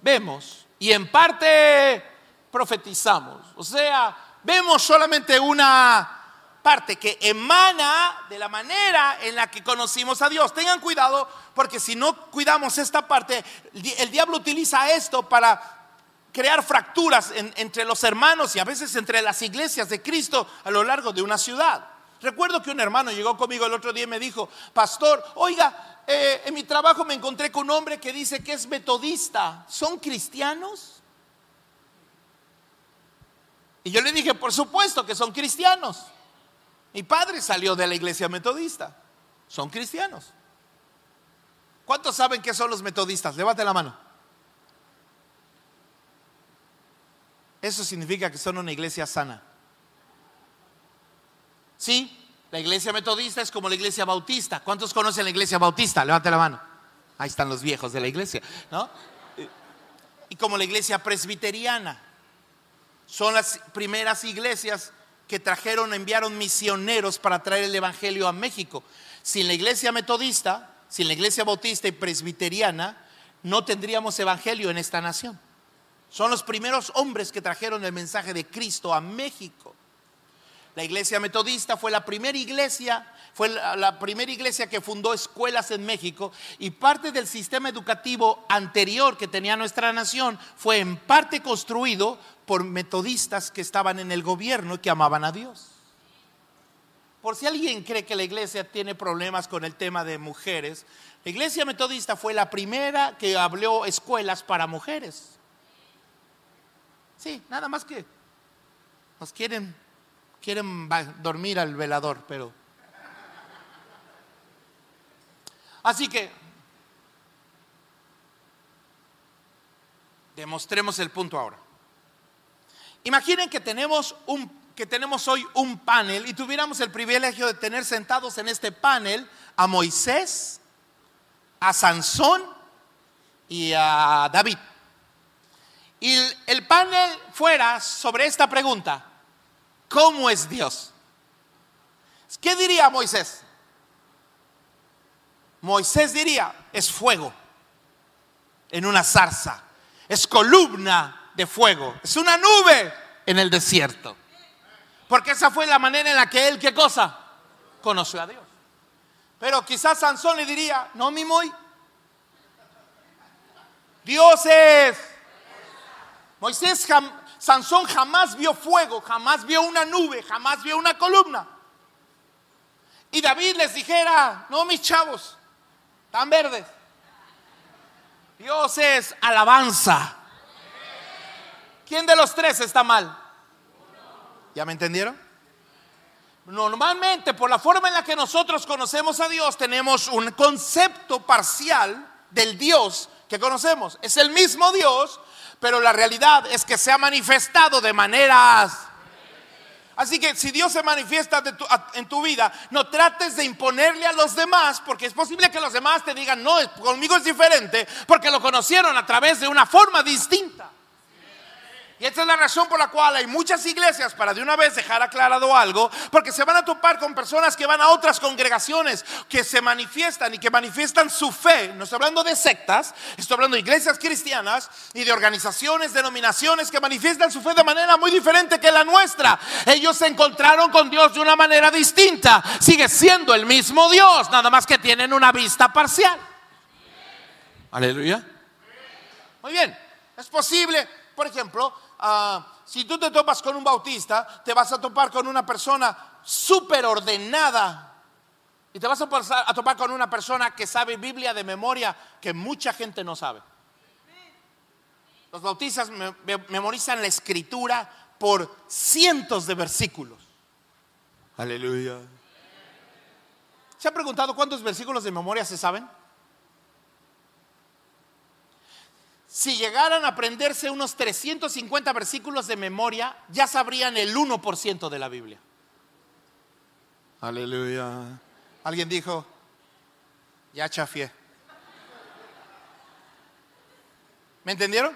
vemos y en parte profetizamos. O sea, vemos solamente una parte que emana de la manera en la que conocimos a Dios. Tengan cuidado porque si no cuidamos esta parte, el diablo utiliza esto para crear fracturas entre los hermanos y a veces entre las iglesias de Cristo a lo largo de una ciudad. Recuerdo que un hermano llegó conmigo el otro día y me dijo, pastor, oiga, eh, en mi trabajo me encontré con un hombre que dice que es metodista. ¿Son cristianos? Y yo le dije, por supuesto que son cristianos. Mi padre salió de la iglesia metodista. Son cristianos. ¿Cuántos saben qué son los metodistas? Levante la mano. Eso significa que son una iglesia sana. ¿Sí? La iglesia metodista es como la iglesia bautista. ¿Cuántos conocen la iglesia bautista? Levante la mano. Ahí están los viejos de la iglesia, ¿no? Y como la iglesia presbiteriana. Son las primeras iglesias que trajeron, enviaron misioneros para traer el evangelio a México. Sin la iglesia metodista, sin la iglesia bautista y presbiteriana, no tendríamos evangelio en esta nación. Son los primeros hombres que trajeron el mensaje de Cristo a México. La iglesia metodista fue la primera iglesia, fue la, primera iglesia que fundó escuelas en México y parte del sistema educativo anterior que tenía nuestra nación fue en parte construido por metodistas que estaban en el gobierno y que amaban a Dios. Por si alguien cree que la iglesia tiene problemas con el tema de mujeres, la iglesia metodista fue la primera que abrió escuelas para mujeres. Sí, nada más que nos quieren quieren dormir al velador, pero... Así que demostremos el punto ahora. Imaginen que tenemos un que tenemos hoy un panel y tuviéramos el privilegio de tener sentados en este panel a Moisés, a Sansón y a David. Y el panel fuera sobre esta pregunta. ¿Cómo es Dios? ¿Qué diría Moisés? Moisés diría, es fuego en una zarza, es columna de fuego, es una nube en el desierto. Porque esa fue la manera en la que él, ¿qué cosa? Conoció a Dios. Pero quizás Sansón le diría, no, mi muy. Dios es. Moisés Sansón jamás vio fuego, jamás vio una nube, jamás vio una columna. Y David les dijera, no mis chavos, tan verdes. Dios es alabanza. ¿Quién de los tres está mal? ¿Ya me entendieron? Normalmente, por la forma en la que nosotros conocemos a Dios, tenemos un concepto parcial del Dios que conocemos. Es el mismo Dios, pero la realidad es que se ha manifestado de maneras... Así que si Dios se manifiesta en tu vida, no trates de imponerle a los demás, porque es posible que los demás te digan, no, conmigo es diferente, porque lo conocieron a través de una forma distinta. Y esta es la razón por la cual hay muchas iglesias, para de una vez dejar aclarado algo, porque se van a topar con personas que van a otras congregaciones, que se manifiestan y que manifiestan su fe. No estoy hablando de sectas, estoy hablando de iglesias cristianas y de organizaciones, denominaciones que manifiestan su fe de manera muy diferente que la nuestra. Ellos se encontraron con Dios de una manera distinta. Sigue siendo el mismo Dios, nada más que tienen una vista parcial. Aleluya. Muy bien, es posible, por ejemplo, Ah, si tú te topas con un bautista, te vas a topar con una persona súper ordenada. Y te vas a, a topar con una persona que sabe Biblia de memoria que mucha gente no sabe. Los bautistas memorizan la escritura por cientos de versículos. Aleluya. ¿Se ha preguntado cuántos versículos de memoria se saben? Si llegaran a aprenderse unos 350 versículos de memoria, ya sabrían el 1% de la Biblia. Aleluya. Alguien dijo, ya chafié. ¿Me entendieron?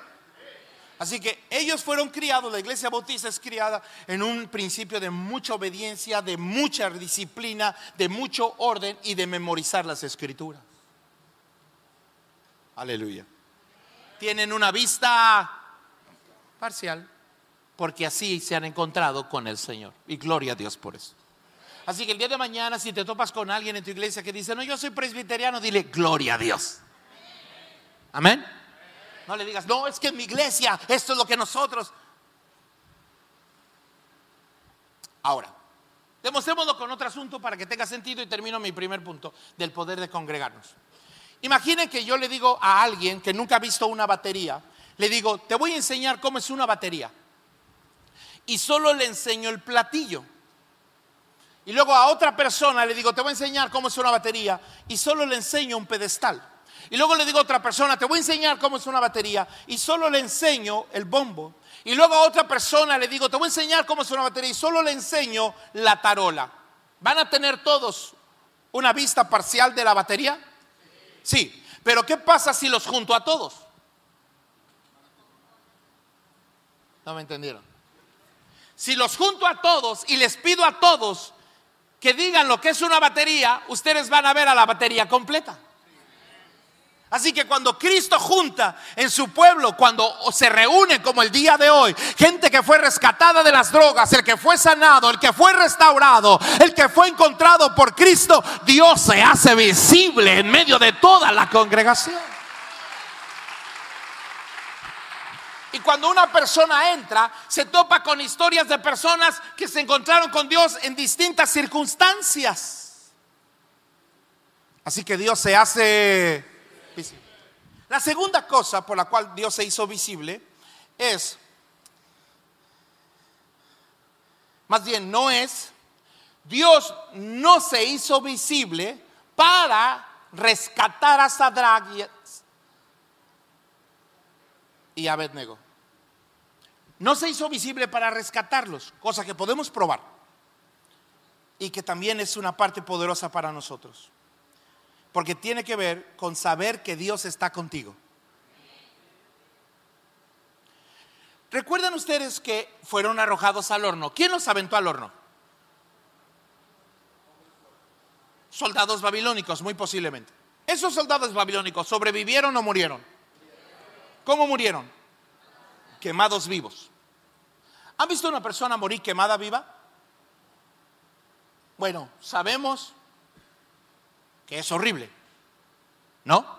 Así que ellos fueron criados, la iglesia bautista es criada en un principio de mucha obediencia, de mucha disciplina, de mucho orden y de memorizar las escrituras. Aleluya tienen una vista parcial, porque así se han encontrado con el Señor. Y gloria a Dios por eso. Así que el día de mañana, si te topas con alguien en tu iglesia que dice, no, yo soy presbiteriano, dile, gloria a Dios. Amén. No le digas, no, es que en mi iglesia esto es lo que nosotros. Ahora, demostrémoslo con otro asunto para que tenga sentido y termino mi primer punto del poder de congregarnos. Imaginen que yo le digo a alguien que nunca ha visto una batería, le digo, te voy a enseñar cómo es una batería. Y solo le enseño el platillo. Y luego a otra persona le digo, te voy a enseñar cómo es una batería. Y solo le enseño un pedestal. Y luego le digo a otra persona, te voy a enseñar cómo es una batería. Y solo le enseño el bombo. Y luego a otra persona le digo, te voy a enseñar cómo es una batería. Y solo le enseño la tarola. ¿Van a tener todos una vista parcial de la batería? Sí, pero ¿qué pasa si los junto a todos? No me entendieron. Si los junto a todos y les pido a todos que digan lo que es una batería, ustedes van a ver a la batería completa. Así que cuando Cristo junta en su pueblo, cuando se reúne como el día de hoy, gente que fue rescatada de las drogas, el que fue sanado, el que fue restaurado, el que fue encontrado por Cristo, Dios se hace visible en medio de toda la congregación. Y cuando una persona entra, se topa con historias de personas que se encontraron con Dios en distintas circunstancias. Así que Dios se hace la segunda cosa por la cual Dios se hizo visible es, más bien no es, Dios no se hizo visible para rescatar a Sadrach y Abednego. No se hizo visible para rescatarlos, cosa que podemos probar y que también es una parte poderosa para nosotros porque tiene que ver con saber que Dios está contigo. ¿Recuerdan ustedes que fueron arrojados al horno? ¿Quién los aventó al horno? Soldados babilónicos, muy posiblemente. ¿Esos soldados babilónicos sobrevivieron o murieron? ¿Cómo murieron? Quemados vivos. ¿Han visto una persona morir quemada viva? Bueno, sabemos que es horrible. ¿No?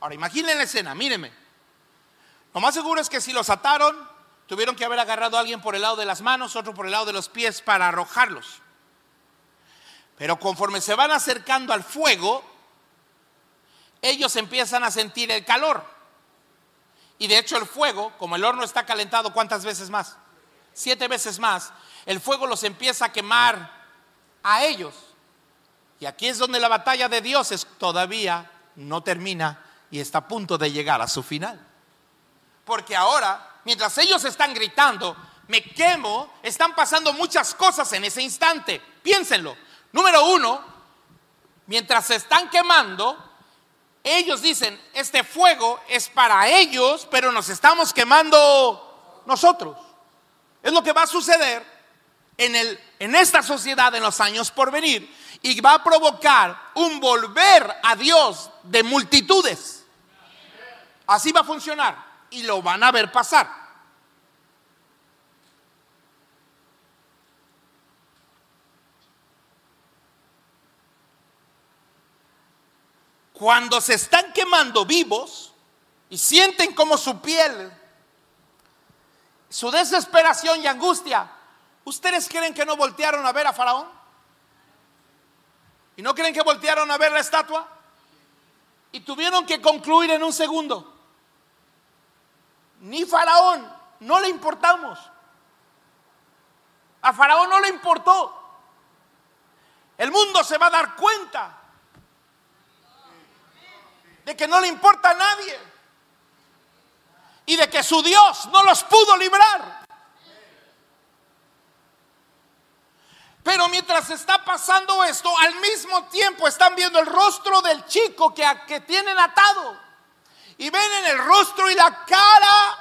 Ahora imaginen la escena, mírenme. Lo más seguro es que si los ataron, tuvieron que haber agarrado a alguien por el lado de las manos, otro por el lado de los pies para arrojarlos. Pero conforme se van acercando al fuego, ellos empiezan a sentir el calor. Y de hecho el fuego, como el horno está calentado, ¿cuántas veces más? Siete veces más. El fuego los empieza a quemar a ellos. Y aquí es donde la batalla de Dios es todavía no termina y está a punto de llegar a su final. Porque ahora, mientras ellos están gritando, me quemo, están pasando muchas cosas en ese instante. Piénsenlo. Número uno, mientras se están quemando, ellos dicen, este fuego es para ellos, pero nos estamos quemando nosotros. Es lo que va a suceder en, el, en esta sociedad en los años por venir y va a provocar un volver a Dios de multitudes. Así va a funcionar y lo van a ver pasar. Cuando se están quemando vivos y sienten como su piel, su desesperación y angustia, ¿ustedes creen que no voltearon a ver a Faraón? ¿Y no creen que voltearon a ver la estatua? Y tuvieron que concluir en un segundo. Ni Faraón, no le importamos. A Faraón no le importó. El mundo se va a dar cuenta de que no le importa a nadie y de que su Dios no los pudo librar. Pero mientras está pasando esto, al mismo tiempo están viendo el rostro del chico que, que tienen atado. Y ven en el rostro y la cara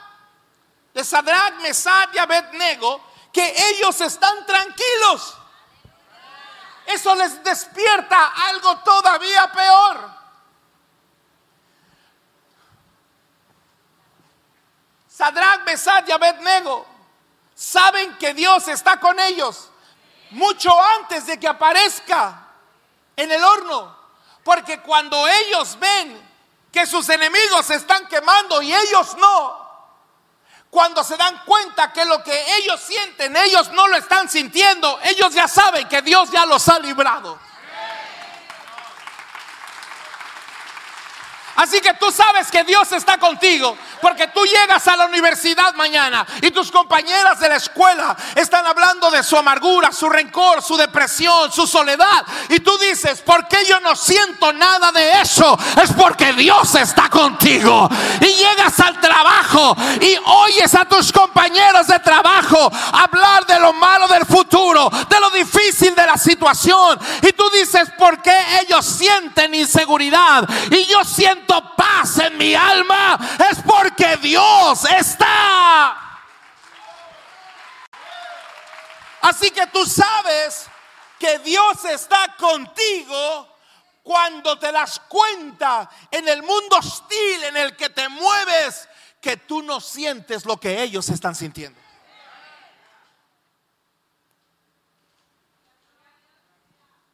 de Sadrach, Mesad y Abednego que ellos están tranquilos. Eso les despierta algo todavía peor. Sadrach, Mesad y Abednego saben que Dios está con ellos mucho antes de que aparezca en el horno. Porque cuando ellos ven que sus enemigos se están quemando y ellos no, cuando se dan cuenta que lo que ellos sienten, ellos no lo están sintiendo, ellos ya saben que Dios ya los ha librado. Así que tú sabes que Dios está contigo. Porque tú llegas a la universidad mañana y tus compañeras de la escuela están hablando de su amargura, su rencor, su depresión, su soledad. Y tú dices, ¿por qué yo no siento nada de eso? Es porque Dios está contigo. Y llegas al trabajo y oyes a tus compañeros de trabajo hablar de lo malo del futuro, de lo difícil de la situación. Y tú dices, ¿por qué ellos sienten inseguridad? Y yo siento paz en mi alma. Es porque que Dios está. Así que tú sabes que Dios está contigo cuando te das cuenta en el mundo hostil en el que te mueves que tú no sientes lo que ellos están sintiendo.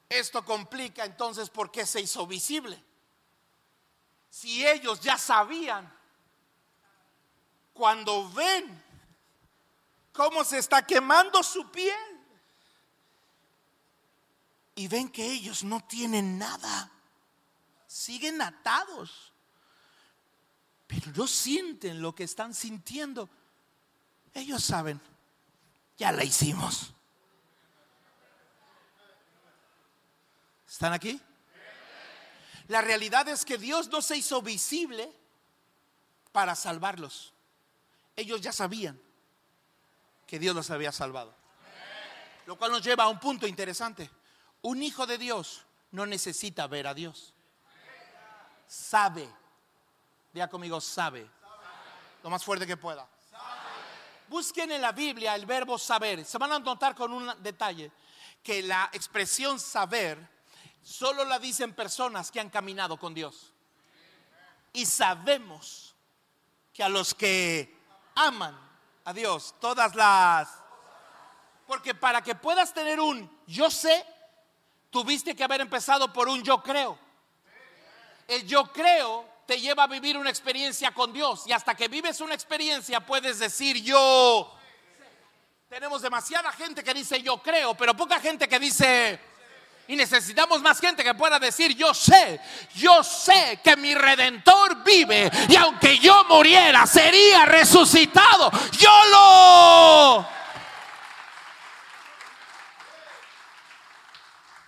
Esto complica entonces por qué se hizo visible. Si ellos ya sabían cuando ven cómo se está quemando su piel y ven que ellos no tienen nada, siguen atados, pero no sienten lo que están sintiendo. Ellos saben, ya la hicimos. ¿Están aquí? La realidad es que Dios no se hizo visible para salvarlos ellos ya sabían que Dios los había salvado. Lo cual nos lleva a un punto interesante. Un hijo de Dios no necesita ver a Dios. Sabe. Diga conmigo, sabe. Lo más fuerte que pueda. Busquen en la Biblia el verbo saber. Se van a notar con un detalle que la expresión saber solo la dicen personas que han caminado con Dios. Y sabemos que a los que aman a Dios, todas las... Porque para que puedas tener un yo sé, tuviste que haber empezado por un yo creo. El yo creo te lleva a vivir una experiencia con Dios y hasta que vives una experiencia puedes decir yo... Tenemos demasiada gente que dice yo creo, pero poca gente que dice y necesitamos más gente que pueda decir, yo sé, yo sé que mi redentor vive y aunque yo muriera, sería resucitado. Yo lo...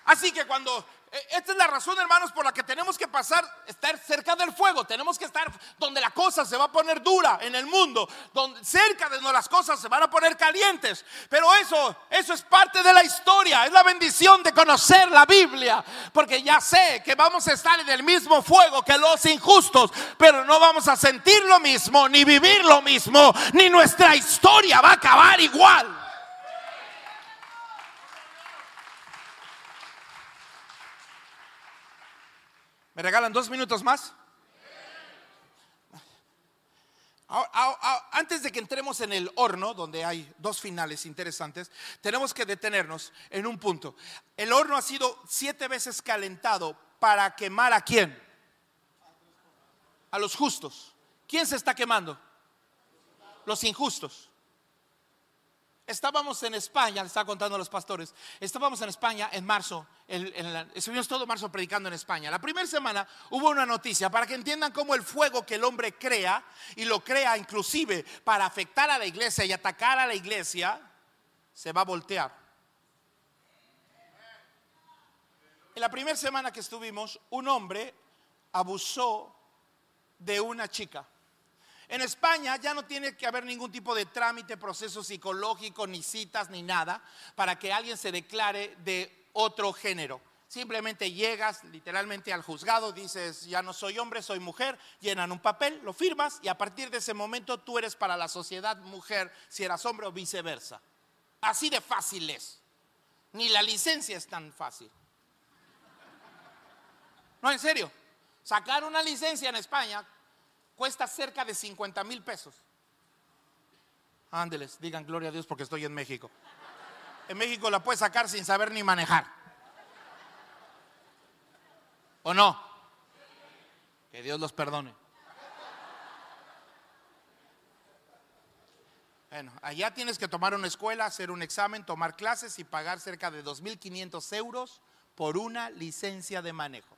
Así que cuando esta es la razón, hermanos, por la que tenemos que pasar, estar cerca del fuego. Tenemos que estar donde la cosa se va a poner dura en el mundo, donde cerca de donde las cosas se van a poner calientes. Pero eso, eso es parte de la historia. Es la bendición de conocer la Biblia, porque ya sé que vamos a estar en el mismo fuego que los injustos, pero no vamos a sentir lo mismo, ni vivir lo mismo, ni nuestra historia va a acabar igual. ¿Me regalan dos minutos más? Antes de que entremos en el horno, donde hay dos finales interesantes, tenemos que detenernos en un punto. El horno ha sido siete veces calentado para quemar a quién? A los justos. ¿Quién se está quemando? Los injustos. Estábamos en España, le estaba contando a los pastores, estábamos en España en marzo, estuvimos todo marzo predicando en España. La primera semana hubo una noticia para que entiendan cómo el fuego que el hombre crea, y lo crea inclusive para afectar a la iglesia y atacar a la iglesia, se va a voltear. En la primera semana que estuvimos, un hombre abusó de una chica. En España ya no tiene que haber ningún tipo de trámite, proceso psicológico, ni citas, ni nada, para que alguien se declare de otro género. Simplemente llegas literalmente al juzgado, dices, ya no soy hombre, soy mujer, llenan un papel, lo firmas y a partir de ese momento tú eres para la sociedad mujer si eras hombre o viceversa. Así de fácil es. Ni la licencia es tan fácil. No, en serio. Sacar una licencia en España cuesta cerca de 50 mil pesos. Ándeles, digan gloria a Dios porque estoy en México. En México la puedes sacar sin saber ni manejar. ¿O no? Que Dios los perdone. Bueno, allá tienes que tomar una escuela, hacer un examen, tomar clases y pagar cerca de 2.500 euros por una licencia de manejo.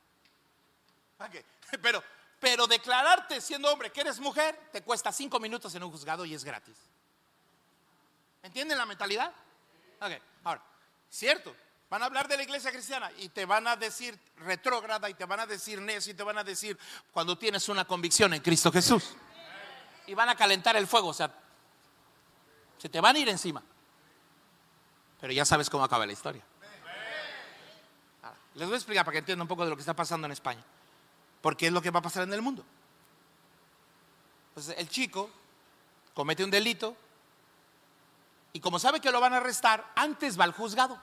Okay. Pero pero declararte siendo hombre que eres mujer te cuesta cinco minutos en un juzgado y es gratis. ¿Entienden la mentalidad? Ok, ahora, cierto, van a hablar de la iglesia cristiana y te van a decir retrógrada y te van a decir necio y te van a decir cuando tienes una convicción en Cristo Jesús. Y van a calentar el fuego, o sea, se te van a ir encima. Pero ya sabes cómo acaba la historia. les voy a explicar para que entiendan un poco de lo que está pasando en España porque es lo que va a pasar en el mundo. Entonces, el chico comete un delito y como sabe que lo van a arrestar, antes va al juzgado.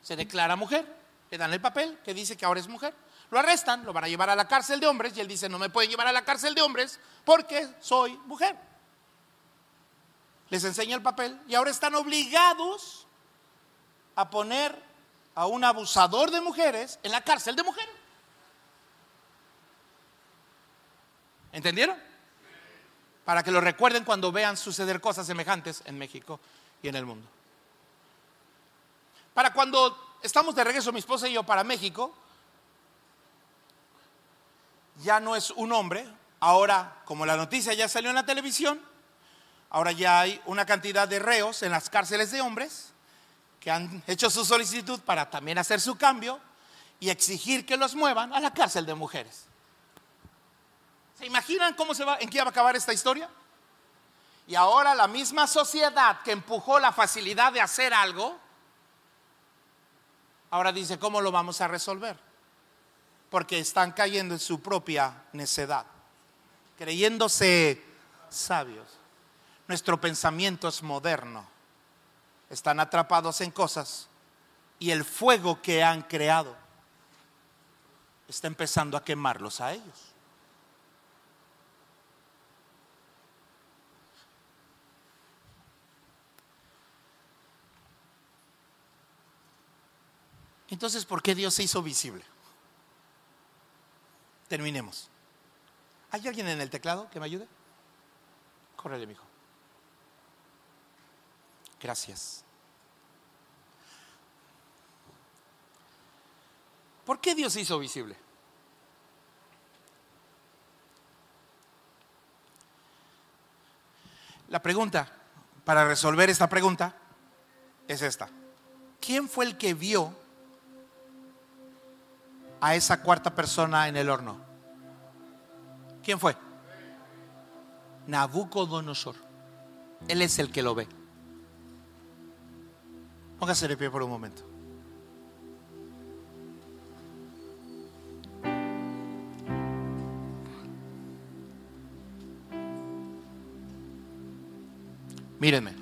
Se declara mujer, le dan el papel que dice que ahora es mujer. Lo arrestan, lo van a llevar a la cárcel de hombres y él dice, no me pueden llevar a la cárcel de hombres porque soy mujer. Les enseña el papel y ahora están obligados a poner a un abusador de mujeres en la cárcel de mujeres. ¿Entendieron? Para que lo recuerden cuando vean suceder cosas semejantes en México y en el mundo. Para cuando estamos de regreso, mi esposa y yo, para México, ya no es un hombre, ahora, como la noticia ya salió en la televisión, ahora ya hay una cantidad de reos en las cárceles de hombres que han hecho su solicitud para también hacer su cambio y exigir que los muevan a la cárcel de mujeres. ¿Se imaginan cómo se va, en qué va a acabar esta historia? Y ahora la misma sociedad que empujó la facilidad de hacer algo, ahora dice, ¿cómo lo vamos a resolver? Porque están cayendo en su propia necedad, creyéndose sabios. Nuestro pensamiento es moderno. Están atrapados en cosas y el fuego que han creado está empezando a quemarlos a ellos. Entonces, ¿por qué Dios se hizo visible? Terminemos. ¿Hay alguien en el teclado que me ayude? Córrele, mijo. Gracias. ¿Por qué Dios se hizo visible? La pregunta, para resolver esta pregunta, es esta. ¿Quién fue el que vio a esa cuarta persona en el horno? ¿Quién fue? Nabucodonosor. Él es el que lo ve. Póngase de pie por un momento. Mírenme.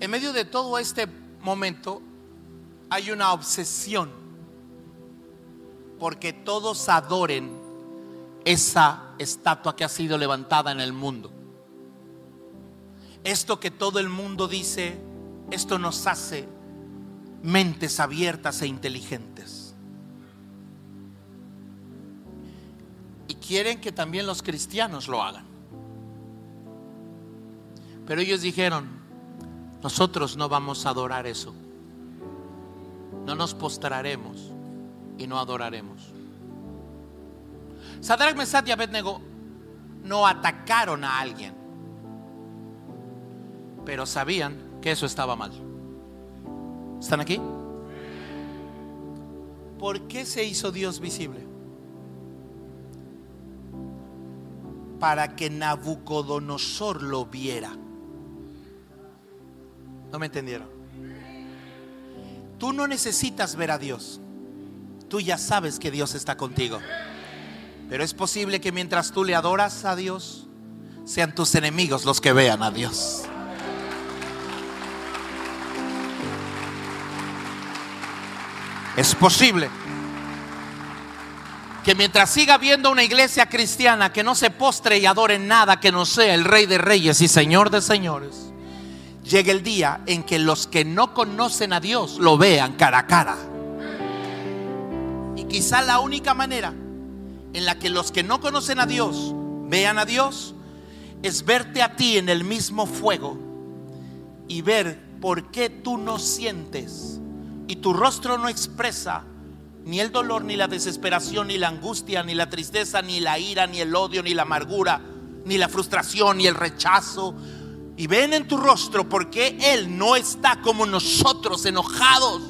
En medio de todo este momento hay una obsesión porque todos adoren esa estatua que ha sido levantada en el mundo. Esto que todo el mundo dice, esto nos hace mentes abiertas e inteligentes. Y quieren que también los cristianos lo hagan. Pero ellos dijeron, nosotros no vamos a adorar eso. No nos postraremos y no adoraremos. Sadrach, Mesach y Abednego no atacaron a alguien, pero sabían que eso estaba mal. ¿Están aquí? ¿Por qué se hizo Dios visible? Para que Nabucodonosor lo viera. ¿No me entendieron? Tú no necesitas ver a Dios. Tú ya sabes que Dios está contigo. Pero es posible que mientras tú le adoras a Dios, sean tus enemigos los que vean a Dios. Es posible que mientras siga habiendo una iglesia cristiana que no se postre y adore nada que no sea el Rey de Reyes y Señor de Señores, llegue el día en que los que no conocen a Dios lo vean cara a cara. Y quizá la única manera en la que los que no conocen a Dios vean a Dios es verte a ti en el mismo fuego y ver por qué tú no sientes y tu rostro no expresa ni el dolor, ni la desesperación, ni la angustia, ni la tristeza, ni la ira, ni el odio, ni la amargura, ni la frustración, ni el rechazo. Y ven en tu rostro por qué Él no está como nosotros, enojados.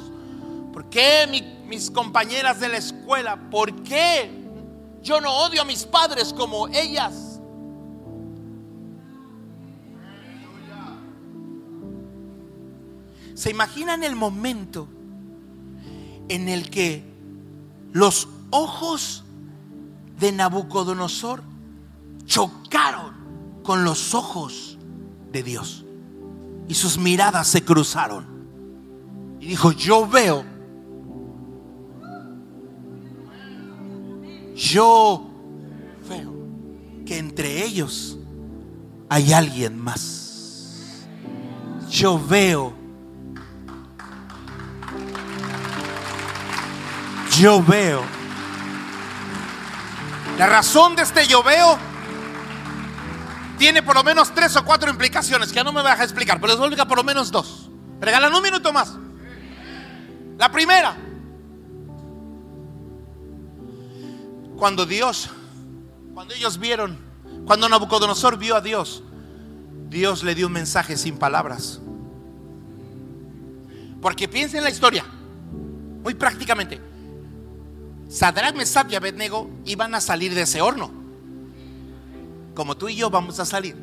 ¿Por qué mis compañeras de la escuela? ¿Por qué yo no odio a mis padres como ellas? ¿Se imaginan el momento en el que los ojos de Nabucodonosor chocaron con los ojos de Dios. Y sus miradas se cruzaron. Y dijo, yo veo, yo veo que entre ellos hay alguien más. Yo veo yo veo. La razón de este yo veo tiene por lo menos tres o cuatro implicaciones que ya no me voy a explicar, pero les voy a explicar por lo menos dos. Regalan un minuto más. La primera, cuando Dios, cuando ellos vieron, cuando Nabucodonosor vio a Dios, Dios le dio un mensaje sin palabras. Porque piensen en la historia, muy prácticamente. Sadrach, Mesach y Abednego iban a salir de ese horno. Como tú y yo vamos a salir.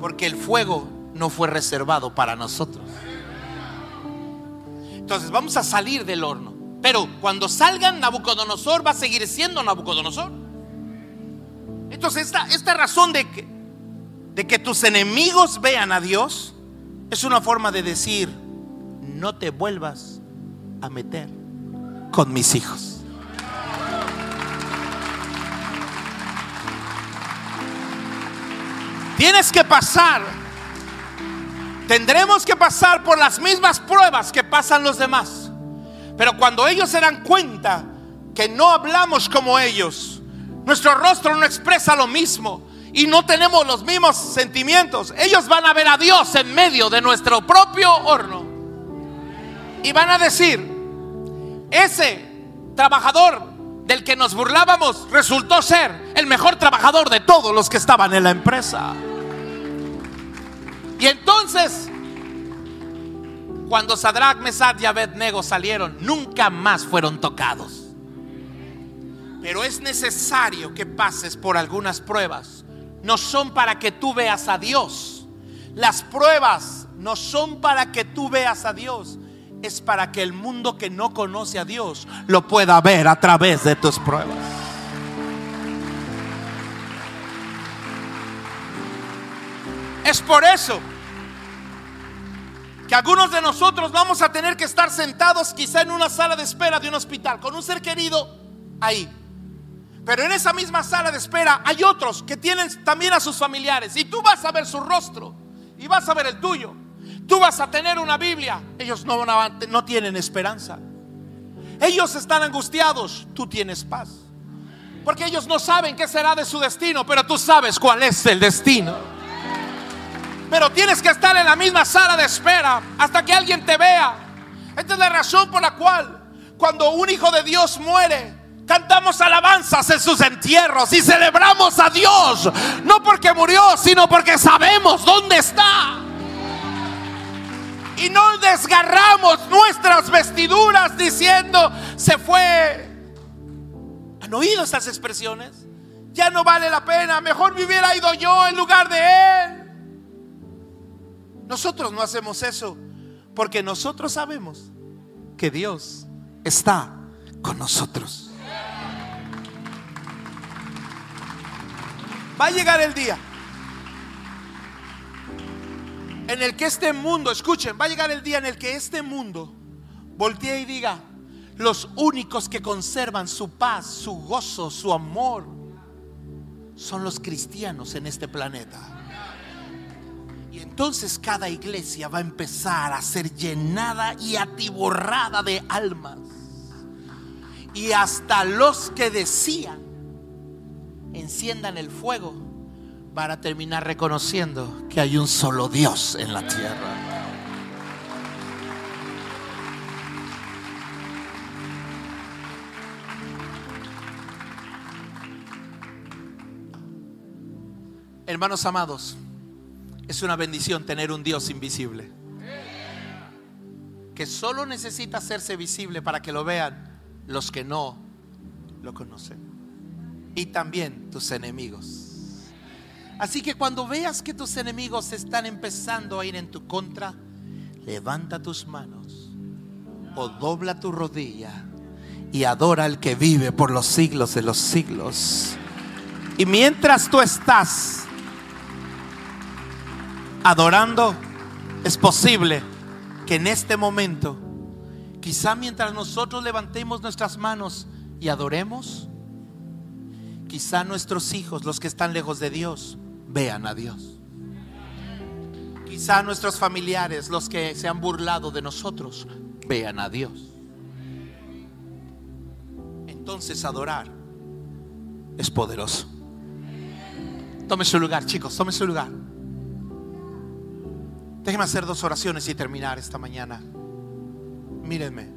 Porque el fuego no fue reservado para nosotros. Entonces vamos a salir del horno. Pero cuando salgan, Nabucodonosor va a seguir siendo Nabucodonosor. Entonces esta, esta razón de que, de que tus enemigos vean a Dios es una forma de decir, no te vuelvas a meter con mis hijos. Tienes que pasar, tendremos que pasar por las mismas pruebas que pasan los demás. Pero cuando ellos se dan cuenta que no hablamos como ellos, nuestro rostro no expresa lo mismo y no tenemos los mismos sentimientos, ellos van a ver a Dios en medio de nuestro propio horno y van a decir, ese trabajador del que nos burlábamos resultó ser el mejor trabajador de todos los que estaban en la empresa. Y entonces Cuando Sadrach, Mesach y Abednego salieron, nunca más fueron tocados. Pero es necesario que pases por algunas pruebas. No son para que tú veas a Dios. Las pruebas no son para que tú veas a Dios. Es para que el mundo que no conoce a Dios lo pueda ver a través de tus pruebas. Es por eso que algunos de nosotros vamos a tener que estar sentados quizá en una sala de espera de un hospital con un ser querido ahí. Pero en esa misma sala de espera hay otros que tienen también a sus familiares y tú vas a ver su rostro y vas a ver el tuyo. Tú vas a tener una Biblia. Ellos no, no tienen esperanza. Ellos están angustiados. Tú tienes paz. Porque ellos no saben qué será de su destino, pero tú sabes cuál es el destino. Pero tienes que estar en la misma sala de espera hasta que alguien te vea. Esta es la razón por la cual cuando un hijo de Dios muere, cantamos alabanzas en sus entierros y celebramos a Dios. No porque murió, sino porque sabemos dónde está. Y no desgarramos nuestras vestiduras diciendo, se fue. ¿Han oído esas expresiones? Ya no vale la pena, mejor me hubiera ido yo en lugar de él. Nosotros no hacemos eso porque nosotros sabemos que Dios está con nosotros. Va a llegar el día en el que este mundo, escuchen, va a llegar el día en el que este mundo voltee y diga, los únicos que conservan su paz, su gozo, su amor, son los cristianos en este planeta. Y entonces cada iglesia va a empezar a ser llenada y atiborrada de almas. Y hasta los que decían, enciendan el fuego, van a terminar reconociendo que hay un solo Dios en la tierra. Hermanos amados, es una bendición tener un Dios invisible. Que solo necesita hacerse visible para que lo vean los que no lo conocen. Y también tus enemigos. Así que cuando veas que tus enemigos están empezando a ir en tu contra, levanta tus manos o dobla tu rodilla y adora al que vive por los siglos de los siglos. Y mientras tú estás adorando, es posible que en este momento, quizá mientras nosotros levantemos nuestras manos y adoremos, quizá nuestros hijos, los que están lejos de Dios, vean a Dios. Quizá nuestros familiares, los que se han burlado de nosotros, vean a Dios. Entonces adorar es poderoso. Tome su lugar, chicos, tome su lugar. Déjeme hacer dos oraciones y terminar esta mañana. Mírenme.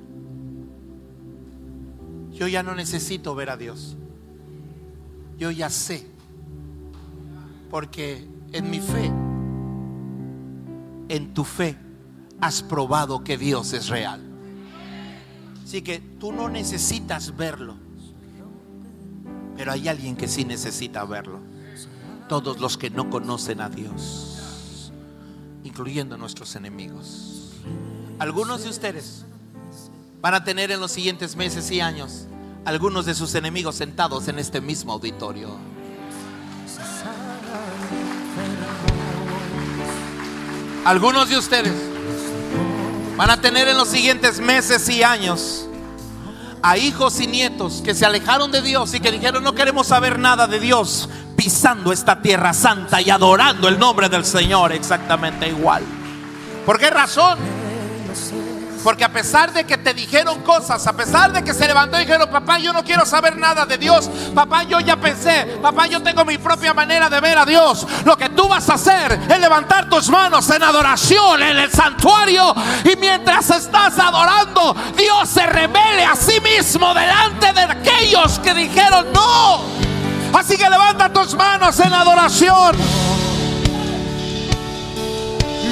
Yo ya no necesito ver a Dios. Yo ya sé. Porque en mi fe, en tu fe, has probado que Dios es real. Así que tú no necesitas verlo. Pero hay alguien que sí necesita verlo. Todos los que no conocen a Dios incluyendo nuestros enemigos. Algunos de ustedes van a tener en los siguientes meses y años algunos de sus enemigos sentados en este mismo auditorio. Algunos de ustedes van a tener en los siguientes meses y años a hijos y nietos que se alejaron de Dios y que dijeron no queremos saber nada de Dios, pisando esta tierra santa y adorando el nombre del Señor exactamente igual. ¿Por qué razón? Porque a pesar de que te dijeron cosas, a pesar de que se levantó y dijeron, papá, yo no quiero saber nada de Dios, papá, yo ya pensé, papá, yo tengo mi propia manera de ver a Dios. Lo que tú vas a hacer es levantar tus manos en adoración en el santuario y mientras estás adorando, Dios se revele a sí mismo delante de aquellos que dijeron no. Así que levanta tus manos en adoración.